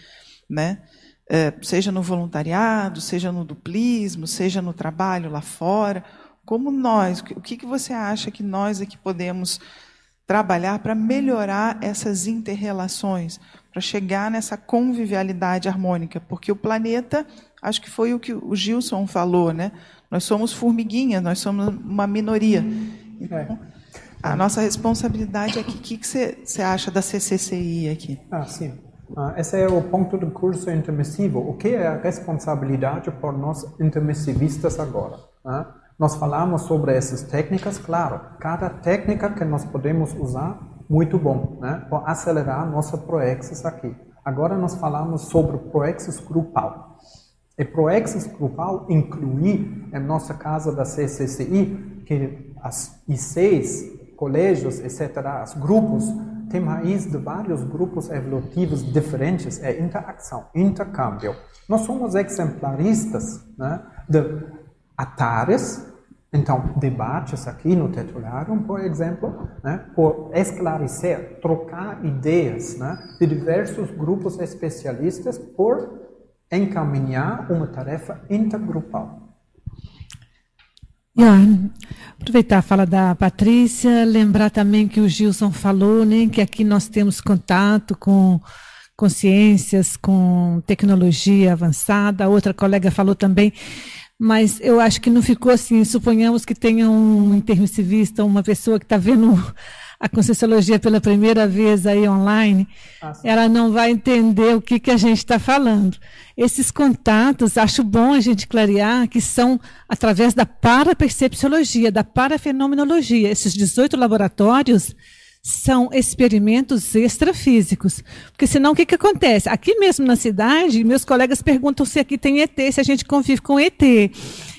né? É, seja no voluntariado, seja no duplismo, seja no trabalho lá fora, como nós, o que, que você acha que nós aqui podemos trabalhar para melhorar essas interrelações, para chegar nessa convivialidade harmônica, porque o planeta, acho que foi o que o Gilson falou, né? Nós somos formiguinhas, nós somos uma minoria. Então, a nossa responsabilidade aqui, o que, que você, você acha da CCCI aqui? Ah, sim. Ah, esse é o ponto do curso intermissivo. O que é a responsabilidade por nós intermissivistas agora? Né? Nós falamos sobre essas técnicas, claro, cada técnica que nós podemos usar, muito bom, né? para acelerar nossa proexis aqui. Agora nós falamos sobre proexis grupal. E proexis grupal inclui, em nossa casa da CCCI, que as ICs, colégios, etc., os grupos, tem raiz de vários grupos evolutivos diferentes, é interação, intercâmbio. Nós somos exemplaristas né, de atares, então, debates aqui no Tetrularium, por exemplo, né, por esclarecer, trocar ideias né, de diversos grupos especialistas por encaminhar uma tarefa intergrupal. Yeah. Aproveitar a fala da Patrícia, lembrar também que o Gilson falou, né, que aqui nós temos contato com consciências, com tecnologia avançada. A outra colega falou também mas eu acho que não ficou assim. Suponhamos que tenha um intermissivista, uma pessoa que está vendo a Conscienciologia pela primeira vez aí online, ela não vai entender o que, que a gente está falando. Esses contatos, acho bom a gente clarear que são através da parapercepciologia, da parafenomenologia. Esses 18 laboratórios são experimentos extrafísicos. Porque senão o que, que acontece? Aqui mesmo na cidade, meus colegas perguntam se aqui tem ET, se a gente convive com ET.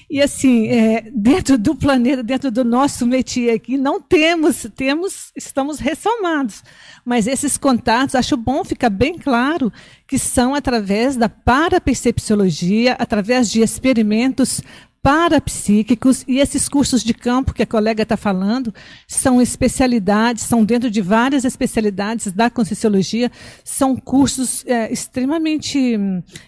E assim, é, dentro do planeta, dentro do nosso métier aqui, não temos, temos, estamos ressalmados. Mas esses contatos, acho bom ficar bem claro que são através da parapercepciologia, através de experimentos parapsíquicos e esses cursos de campo que a colega está falando são especialidades, são dentro de várias especialidades da Conscienciologia, são cursos é, extremamente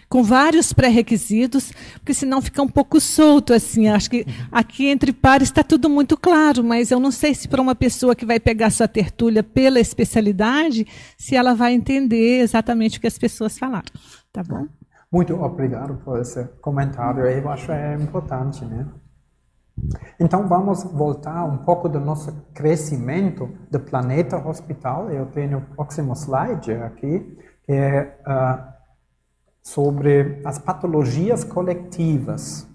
com vários pré-requisitos, porque senão fica um pouco solto assim. Acho que aqui entre pares está tudo muito claro, mas eu não sei se para uma pessoa que vai pegar sua tertúlia pela especialidade, se ela vai entender exatamente o que as pessoas falaram. Tá bom? Muito obrigado por esse comentário, eu acho é importante, né? Então vamos voltar um pouco do nosso crescimento do planeta hospital. Eu tenho o próximo slide aqui, que é uh, sobre as patologias coletivas.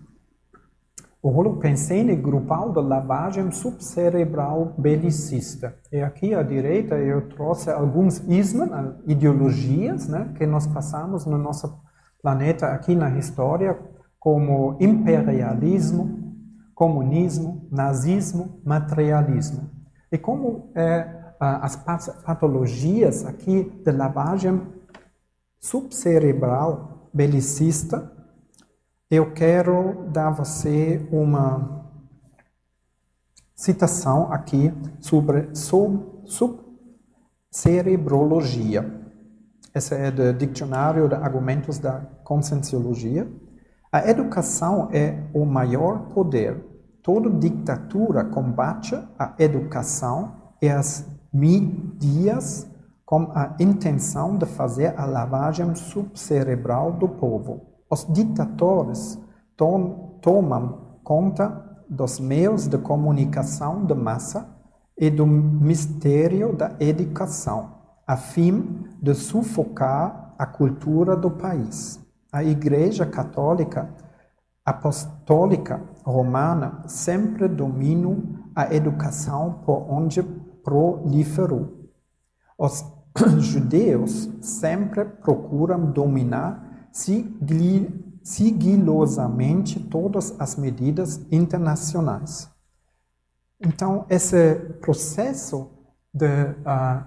O holopensene grupal da lavagem subcerebral belicista. E aqui à direita eu trouxe alguns ismos, ideologias, né, que nós passamos no nosso planeta aqui na história como imperialismo, comunismo, nazismo, materialismo. E como é, as patologias aqui de lavagem subcerebral belicista, eu quero dar a você uma citação aqui sobre subcerebrologia. Essa é do Dicionário de Argumentos da Conscienciologia. A educação é o maior poder. Toda ditadura combate a educação e as mídias com a intenção de fazer a lavagem subcerebral do povo. Os ditadores tom, tomam conta dos meios de comunicação de massa e do mistério da educação a fim de sufocar a cultura do país. A Igreja Católica Apostólica Romana sempre dominou a educação por onde proliferou. Os judeus sempre procuram dominar sigilosamente todas as medidas internacionais. Então, esse processo de uh,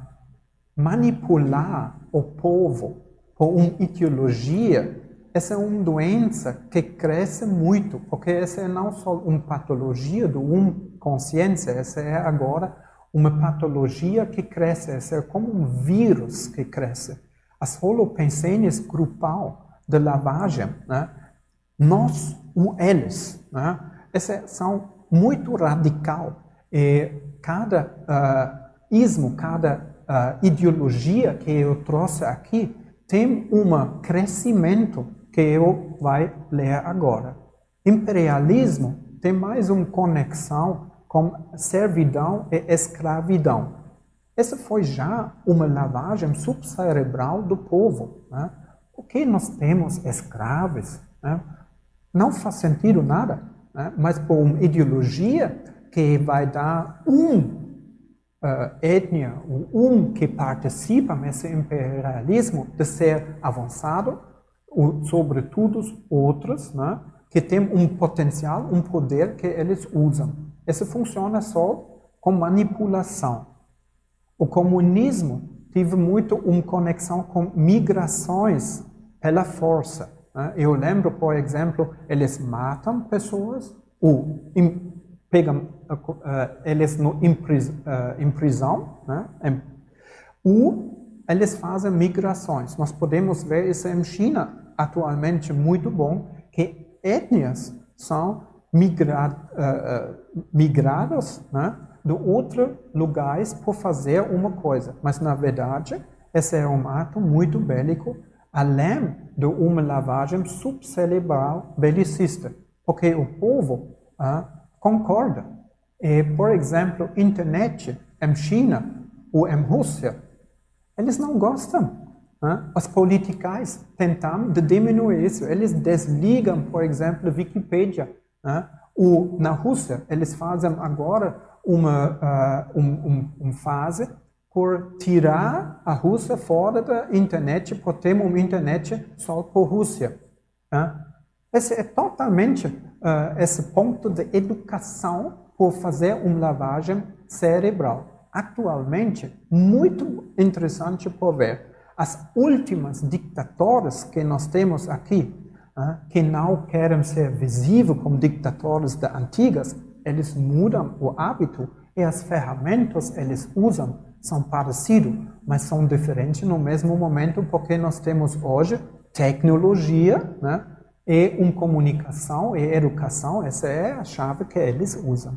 manipular o povo por uma ideologia, essa é uma doença que cresce muito, porque essa é não só uma patologia do um consciência, essa é agora uma patologia que cresce, essa é como um vírus que cresce. As holopensênias grupal de lavagem, né? nós, eles, né? Essas são muito radical e cada uh, ismo, cada uh, ideologia que eu trouxe aqui, tem um crescimento que eu vai ler agora. Imperialismo tem mais uma conexão com servidão e escravidão. Essa foi já uma lavagem subcerebral do povo. Né? Porque nós temos escravos? Né? Não faz sentido nada, né? mas por uma ideologia que vai dar um uh, etnia, um que participa nesse imperialismo de ser avançado sobre todos os outros, né? que tem um potencial, um poder que eles usam. Isso funciona só com manipulação. O comunismo teve muito uma conexão com migrações pela força. Né? Eu lembro, por exemplo, eles matam pessoas, ou pegam uh, eles no, em, pris, uh, em prisão, né? ou eles fazem migrações. Nós podemos ver isso em China atualmente muito bom, que etnias são migra, uh, migradas né? de outros lugares por fazer uma coisa. Mas, na verdade, esse é um ato muito bélico, além de uma lavagem subcerebral belicista, porque o povo concorda. E, por exemplo, internet em China ou em Rússia, eles não gostam os políticos tentam diminuir isso. Eles desligam, por exemplo, a Wikipedia. Ou, na Rússia, eles fazem agora uma, uh, um, um, fase por tirar a Rússia fora da internet, por ter uma internet só por Rússia. Esse é totalmente uh, esse ponto de educação por fazer uma lavagem cerebral. Atualmente, muito interessante por ver as últimas ditadoras que nós temos aqui, que não querem ser visíveis como ditadoras da antigas, eles mudam o hábito e as ferramentas eles usam são parecidos, mas são diferentes no mesmo momento porque nós temos hoje tecnologia né, e uma comunicação e educação, essa é a chave que eles usam.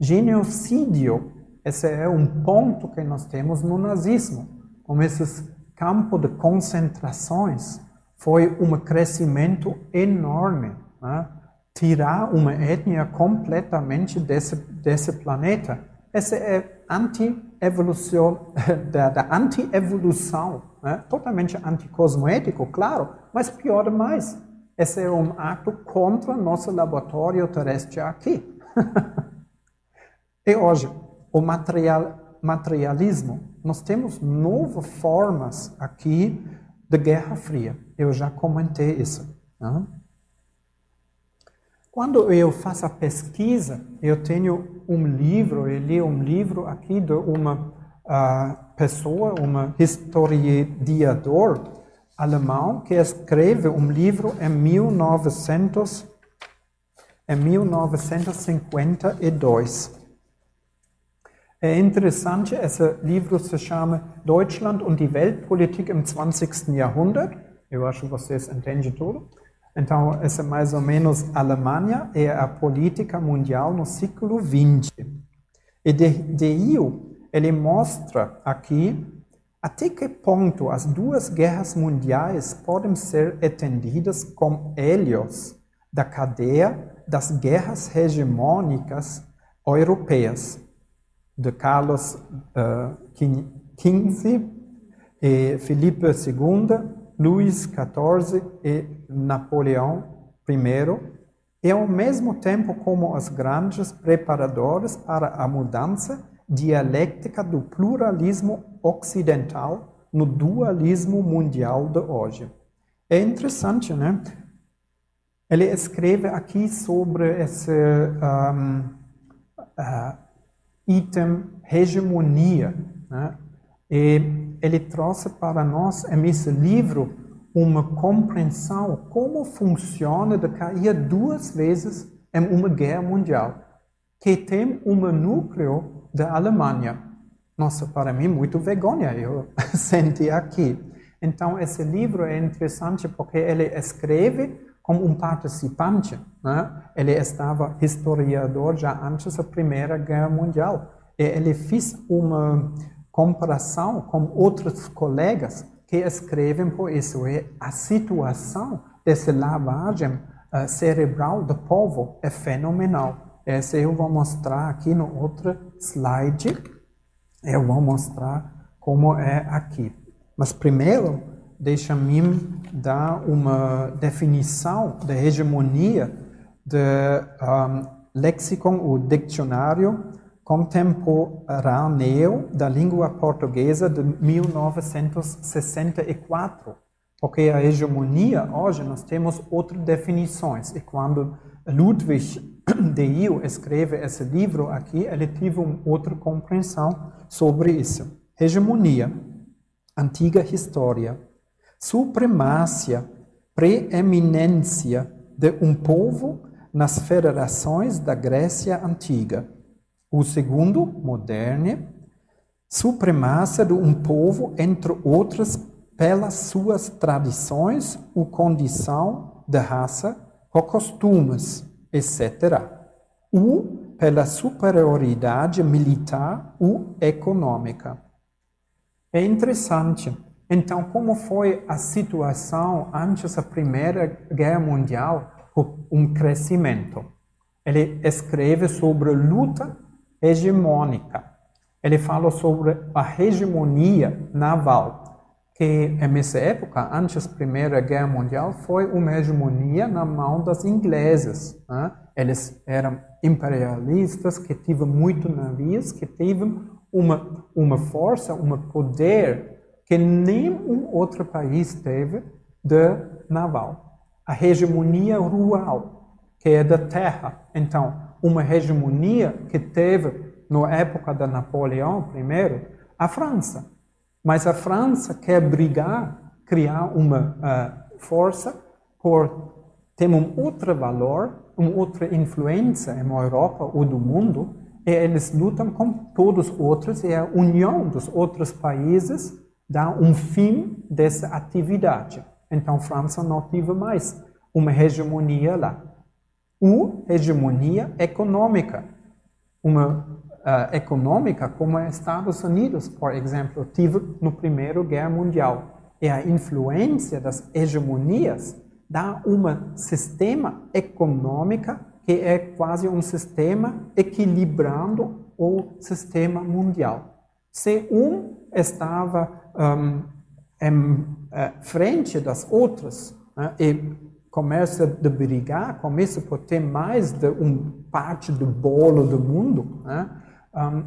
Genocídio, esse é um ponto que nós temos no nazismo, com esses campo de concentrações foi um crescimento enorme. Né? Tirar uma etnia completamente desse, desse planeta. Essa é anti-evolução, da, da anti-evolução, né? totalmente anticosmoético, claro, mas pior demais. Esse é um ato contra nosso laboratório terrestre aqui. e hoje, o material, materialismo nós temos novas formas aqui de Guerra Fria. Eu já comentei isso. Né? Quando eu faço a pesquisa, eu tenho um livro, eu li um livro aqui de uma uh, pessoa, uma historiador alemão que escreve um livro em 1900, em 1952. É interessante, esse livro se chama Deutschland und die Weltpolitik im 20. Jahrhundert. Eu acho que vocês entendem tudo. Então, esse é mais ou menos Alemanha e a política mundial no século XX. E de, de ele mostra aqui até que ponto as duas guerras mundiais podem ser entendidas como helios da cadeia das guerras hegemônicas europeias? De Carlos XV, uh, e Felipe II, Luís XIV e Napoleão I, e ao mesmo tempo como os grandes preparadores para a mudança dialética do pluralismo ocidental no dualismo mundial de hoje. É interessante, né? Ele escreve aqui sobre esse um, uh, item hegemonia. Né? E ele trouxe para nós, nesse livro, uma compreensão como funciona de cair duas vezes em uma guerra mundial, que tem um núcleo da Alemanha. Nossa, para mim, muito vergonha, eu senti aqui. Então, esse livro é interessante porque ele escreve como um participante. Né? Ele estava historiador já antes da Primeira Guerra Mundial. e ele fez uma comparação com outros colegas que escrevem por isso. E a situação dessa lavagem uh, cerebral do povo é fenomenal. Essa eu vou mostrar aqui no outro slide. Eu vou mostrar como é aqui. Mas primeiro, deixa-me dar uma definição da hegemonia do um, lexicon, o dicionário contemporâneo da língua portuguesa de 1964. Porque a hegemonia, hoje, nós temos outras definições. E quando Ludwig de Io escreve esse livro aqui, ele teve uma outra compreensão sobre isso. Hegemonia, antiga história, supremacia, preeminência de um povo nas federações da Grécia Antiga. O segundo, moderne, supremacia de um povo, entre outras, pelas suas tradições ou condição de raça, ou costumes, etc. Ou pela superioridade militar ou econômica. É interessante. Então, como foi a situação antes da Primeira Guerra Mundial? Um crescimento. Ele escreve sobre luta hegemônica. Ele fala sobre a hegemonia naval, que nessa época, antes da Primeira Guerra Mundial, foi uma hegemonia na mão das ingleses. Né? Eles eram imperialistas que tiveram muitos navios, que tiveram uma, uma força, um poder que nenhum outro país teve de naval. A hegemonia rural, que é da terra. Então, uma hegemonia que teve na época de Napoleão I, a França. Mas a França quer brigar, criar uma uh, força por ter um outro valor, uma outra influência na Europa ou do mundo, e eles lutam com todos os outros, e a união dos outros países dá um fim dessa atividade. Então, a França não teve mais uma hegemonia lá. Ou hegemonia econômica. Uma uh, econômica como os Estados Unidos, por exemplo, tive no Primeiro Guerra Mundial. E a influência das hegemonias dá um sistema econômico que é quase um sistema equilibrando o sistema mundial. Se um estava um, em uh, frente das outras né, e começa a brigar, começa a ter mais de uma parte do bolo do mundo, né,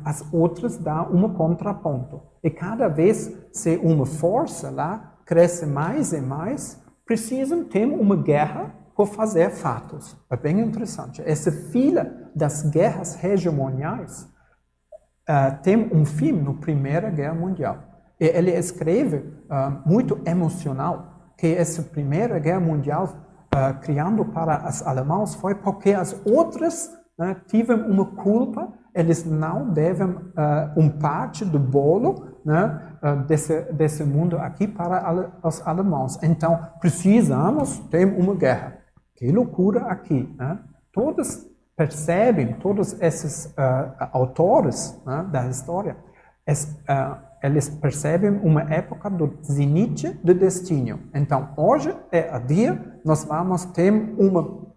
as outras dão um contraponto. E cada vez se uma força lá cresce mais e mais, precisam ter uma guerra por fazer fatos. É bem interessante. Essa fila das guerras hegemoniais uh, tem um fim no Primeira Guerra Mundial. E ele escreve uh, muito emocional que essa Primeira Guerra Mundial uh, criando para os alemães foi porque as outras né, tiveram uma culpa, eles não devem um parte do bolo né, desse, desse mundo aqui para os alemães. Então, precisamos ter uma guerra. Que loucura aqui. Né? Todos percebem, todos esses uh, autores né, da história, es, uh, eles percebem uma época do zenite do destino. Então, hoje é a dia, nós vamos ter uma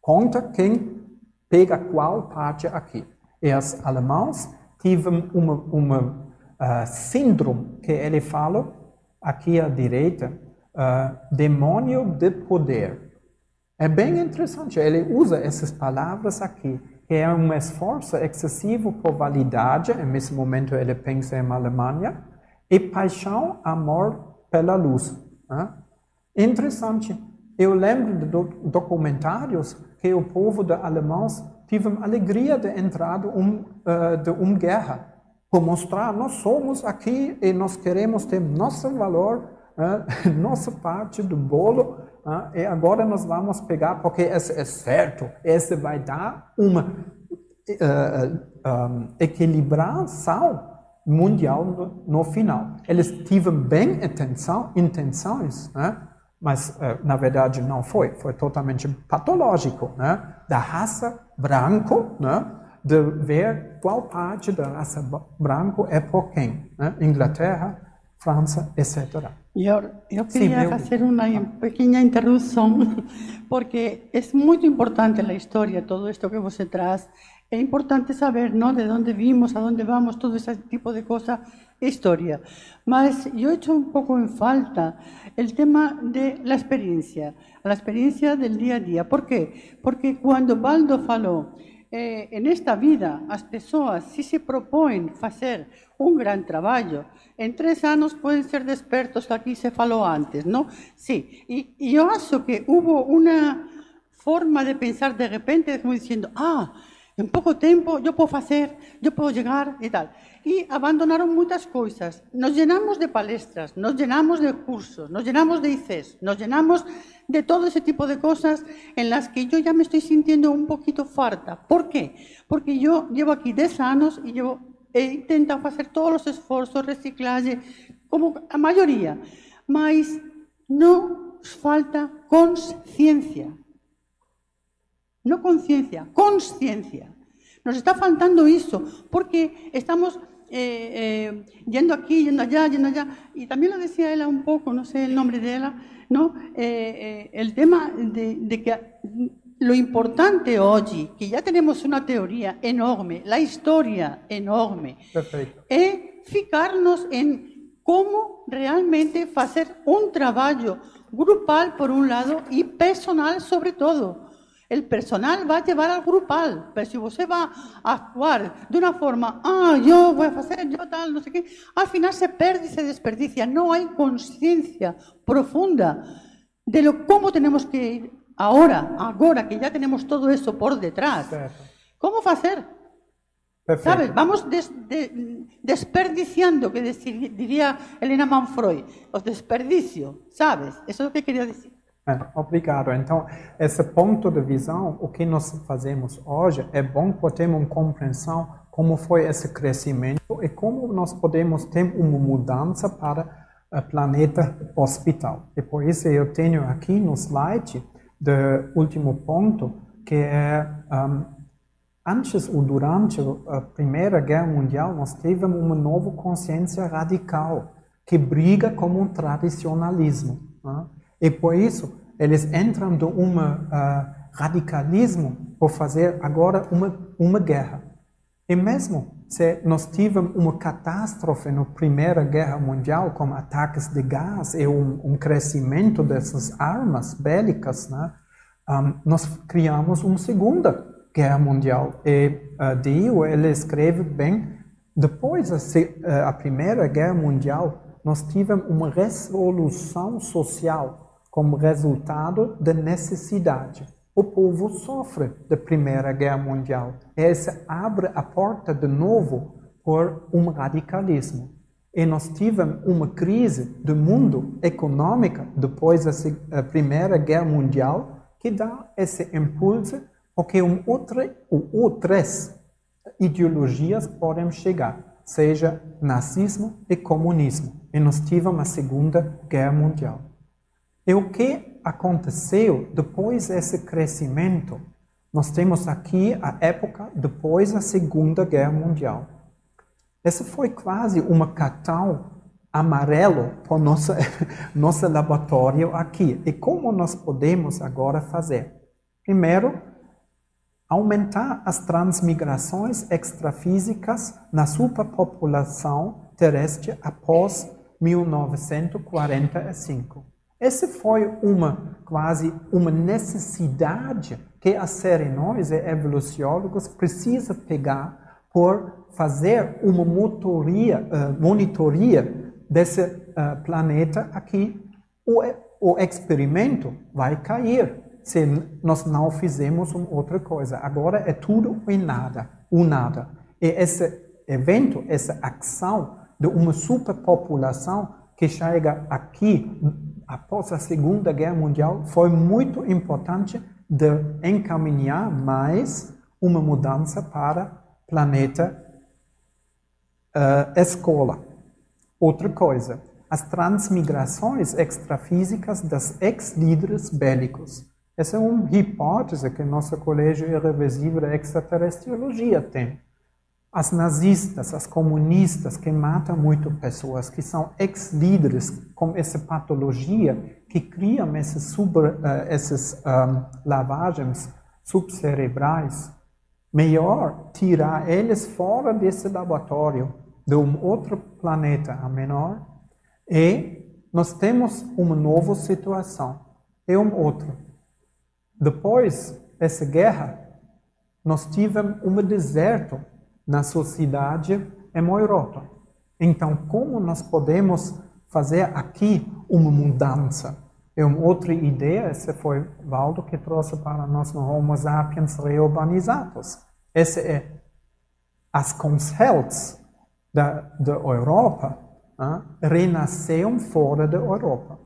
conta quem pega qual parte aqui. Os alemães tiveram uma, uma uh, síndrome que ele fala aqui à direita, demônio de poder. É bem interessante, ele usa essas palavras aqui, que é um esforço excessivo por validade, nesse momento ele pensa em Alemanha, e paixão, amor pela luz. Né? Interessante, eu lembro de documentários que o povo de alemães a alegria de entrar um, uh, de uma guerra, por mostrar nós somos aqui e nós queremos ter nosso valor, uh, nossa parte do bolo, ah, e agora nós vamos pegar, porque esse é certo, esse vai dar uma equilibração mundial no, no, final. Eles tiveram bem intenção, intenções, né? Mas uh, na verdade não foi, foi totalmente patológico, né? da raça branco, né? de ver qual parte da raça branca é por quem. Né? Inglaterra, França, etc. Eu, eu queria Sim, fazer uma pequena introdução, porque é muito importante na história todo isto que você traz. É importante saber ¿no? de onde vimos, a onde vamos, todo esse tipo de coisa, história. Mas eu echo um pouco em falta o tema de la experiencia, la experiencia del día a día. Por qué? Porque cuando Baldo falou eh, en esta vida as persoas se se propõem fazer un gran traballo, en tres anos poden ser despertos, aquí se falou antes, ¿no? Sí, y, y yo acho que hubo una forma de pensar de repente como diciendo, ah, En pouco tempo, eu podo facer, eu podo chegar e tal. E abandonaron moitas coisas. Nos llenamos de palestras, nos llenamos de cursos, nos llenamos de ICES, nos llenamos de todo ese tipo de cosas en las que yo ya me estoy sintiendo un poquito farta. ¿Por qué? Porque yo llevo aquí 10 anos e llevo he intentado facer todos os esforzos, reciclaje, como a maioría. Mas non falta consciencia. No conciencia, consciencia. Nos está faltando iso, porque estamos eh, eh, yendo aquí, yendo allá, yendo allá. Y también lo decía ella un poco, no sé el nombre de ella, ¿no? Eh, el tema de, de, que lo importante hoy, que ya tenemos una teoría enorme, la historia enorme, Perfecto. es fijarnos en cómo realmente hacer un trabajo grupal por un lado y personal sobre todo. El personal va a llevar al grupal, pero si usted va a actuar de una forma, ah, yo voy a hacer, yo tal, no sé qué, al final se pierde y se desperdicia. No hay conciencia profunda de lo cómo tenemos que ir ahora, ahora que ya tenemos todo eso por detrás. ¿Cómo hacer? ¿Sabes? Vamos des, de, desperdiciando, que decir, diría Elena Manfroy, os desperdicio, ¿sabes? Eso es lo que quería decir. É, obrigado. Então, esse ponto de visão, o que nós fazemos hoje, é bom para ter uma compreensão como foi esse crescimento e como nós podemos ter uma mudança para o planeta hospital. E por isso eu tenho aqui no slide do último ponto, que é um, antes ou durante a Primeira Guerra Mundial, nós tivemos uma nova consciência radical que briga com o tradicionalismo. Né? E por isso, eles entram em um uh, radicalismo por fazer agora uma, uma guerra. E mesmo se nós tivemos uma catástrofe na Primeira Guerra Mundial, com ataques de gás e um, um crescimento dessas armas bélicas, né, um, nós criamos uma Segunda Guerra Mundial. E uh, Dio, ele escreve bem, depois da uh, Primeira Guerra Mundial, nós tivemos uma resolução social como resultado da necessidade. O povo sofre da Primeira Guerra Mundial. Essa abre a porta de novo por um radicalismo. E nós tivemos uma crise do mundo econômica depois da Primeira Guerra Mundial que dá esse impulso porque um outra, outras ideologias podem chegar, seja nazismo e comunismo. E nós tivemos a Segunda Guerra Mundial. E o que aconteceu depois desse crescimento? Nós temos aqui a época depois da Segunda Guerra Mundial. Esse foi quase uma cartão amarelo para o nosso, nosso laboratório aqui. E como nós podemos agora fazer? Primeiro, aumentar as transmigrações extrafísicas na superpopulação terrestre após 1945. Essa foi uma quase uma necessidade que a série nós, evoluciólogos, precisa pegar por fazer uma motoria, uh, monitoria desse uh, planeta aqui. O, o experimento vai cair se nós não fizermos outra coisa. Agora é tudo em nada, o nada. E esse evento, essa ação de uma superpopulação que chega aqui após a Segunda Guerra Mundial, foi muito importante de encaminhar mais uma mudança para planeta uh, escola. Outra coisa, as transmigrações extrafísicas das ex-líderes bélicos. Essa é uma hipótese que nosso Colégio Irrevisível de Extraterrestriologia tem. As nazistas, as comunistas que matam muito pessoas, que são ex-líderes com essa patologia, que criam esses, esses um, lavagens subcerebrais, melhor tirar eles fora desse laboratório, de um outro planeta a menor, e nós temos uma nova situação, e um outro. Depois dessa guerra, nós tivemos um deserto na sociedade em Europa. Então, como nós podemos fazer aqui uma mudança? É uma outra ideia, essa foi Valdo que trouxe para nós no Homo sapiens reurbanizados. Essa é as conselhos da, da Europa ah, renasceram fora da Europa.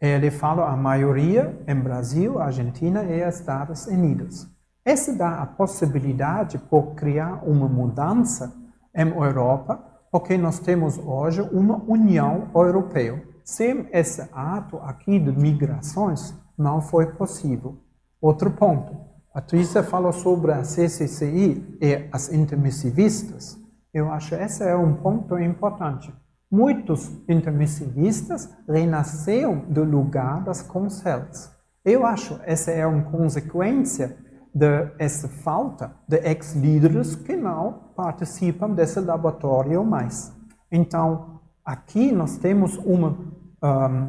Ele fala a maioria em Brasil, Argentina e Estados Unidos. Essa dá a possibilidade por criar uma mudança em Europa, porque nós temos hoje uma União Europeia. Sem esse ato aqui de migrações, não foi possível. Outro ponto. A Trícia falou sobre a CCCI e as intermissivistas. Eu acho que esse é um ponto importante. Muitos intermissivistas renasceram do lugar das conselhos. Eu acho que essa é uma consequência dessa falta de ex-líderes que não participam desse laboratório mais. Então, aqui nós temos uma, um,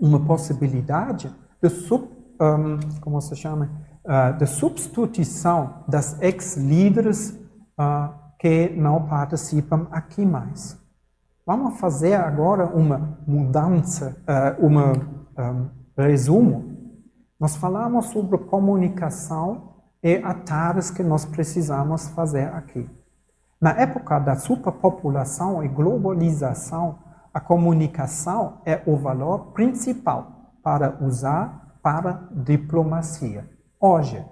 uma possibilidade de, sub, um, como se chama, uh, de substituição das ex-líderes uh, que não participam aqui mais. Vamos fazer agora uma mudança, uh, uma um, resumo nós falamos sobre comunicação e atalhos que nós precisamos fazer aqui. Na época da superpopulação e globalização, a comunicação é o valor principal para usar para diplomacia. Hoje,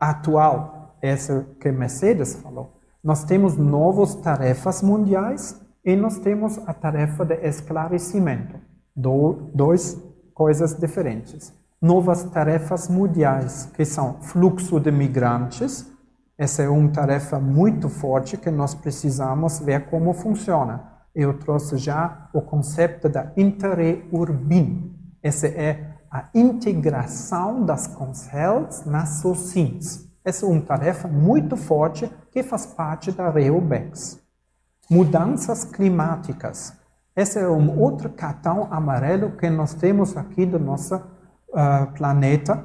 atual, essa que Mercedes falou, nós temos novas tarefas mundiais e nós temos a tarefa de esclarecimento. Do, dois coisas diferentes novas tarefas mundiais, que são fluxo de migrantes. Essa é uma tarefa muito forte que nós precisamos ver como funciona. Eu trouxe já o conceito da interurbin. Essa é a integração das conselhos nas sociedades. Essa é uma tarefa muito forte que faz parte da REUBEX. Mudanças climáticas. Esse é um outro cartão amarelo que nós temos aqui da nossa uh, planeta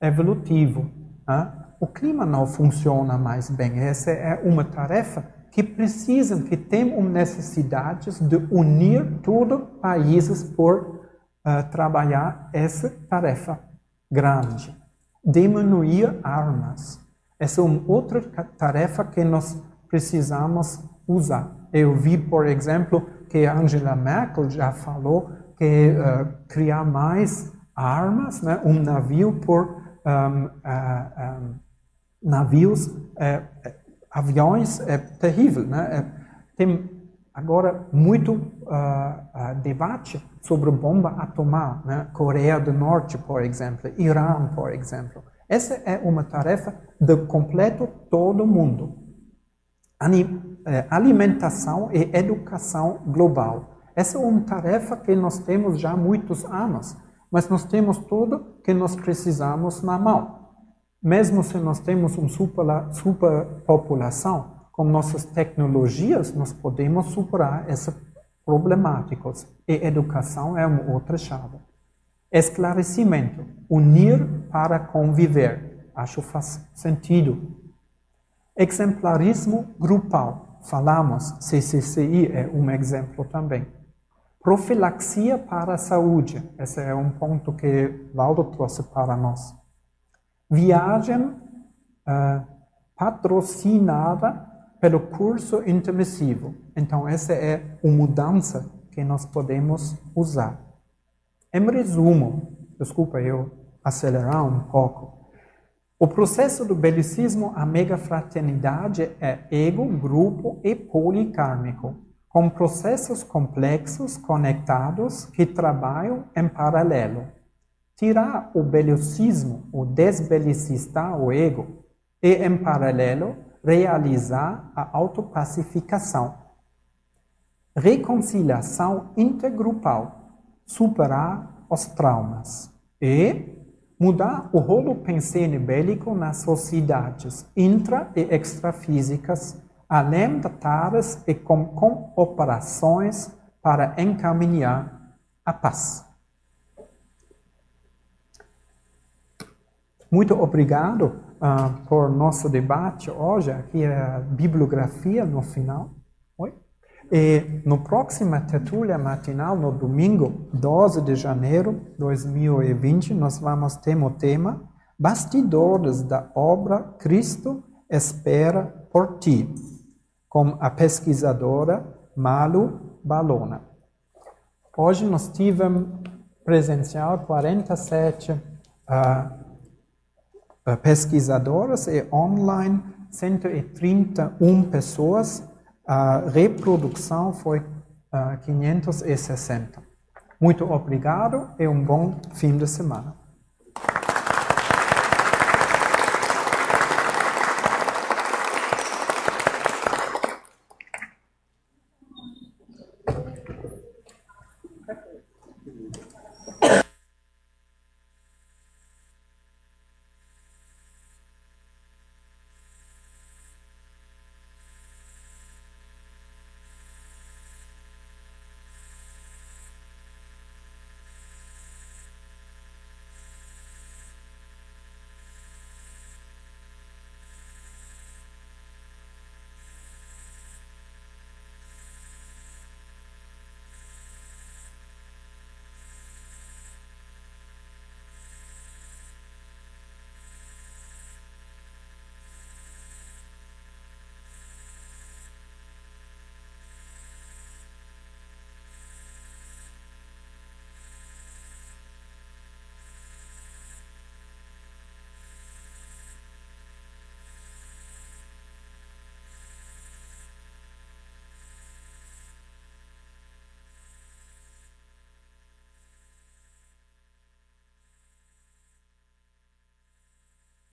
evolutivo. Uh, o clima não funciona mais bem. Essa é uma tarefa que precisam, que tem uma necessidade de unir todos os países por uh, trabalhar essa tarefa grande. Diminuir armas. Essa é uma outra tarefa que nós precisamos usar. Eu vi, por exemplo, que Angela Merkel já falou que uh, criar mais armas, né? um navio por um, uh, um, navios, uh, aviões, é terrível. Né? É, tem agora muito uh, debate sobre bomba atômica, né? Coreia do Norte, por exemplo, Irã, por exemplo. Essa é uma tarefa de completo todo mundo. Alimentação e educação global. Essa é uma tarefa que nós temos já há muitos anos mas nós temos tudo que nós precisamos na mão. Mesmo se nós temos uma superpopulação, com nossas tecnologias, nós podemos superar essas problemáticas. E educação é uma outra chave. Esclarecimento, unir para conviver. Acho faz sentido. Exemplarismo grupal. Falamos, CCCI é um exemplo também. Profilaxia para a saúde. Esse é um ponto que Valdo trouxe para nós. Viagem uh, patrocinada pelo curso intermissivo. Então, essa é uma mudança que nós podemos usar. Em resumo, desculpa eu acelerar um pouco. O processo do belicismo, a megafraternidade é ego, grupo e policármico com processos complexos conectados que trabalham em paralelo. tirar o belicismo, o desbelicistar o ego, e, em paralelo, realizar a autopacificação. Reconciliação intergrupal, superar os traumas e mudar o rolo pensene bélico nas sociedades intra e extrafísicas, além de tares e com, com operações para encaminhar a paz. Muito obrigado uh, por nosso debate hoje. Aqui a bibliografia no final. Oi? E no próxima tertúlia matinal, no domingo 12 de janeiro de 2020, nós vamos ter o tema Bastidores da obra Cristo espera por ti, com a pesquisadora Malu Balona. Hoje nós tivemos presencial 47 uh, pesquisadoras e online 131 pessoas. A reprodução foi uh, 560. Muito obrigado e um bom fim de semana.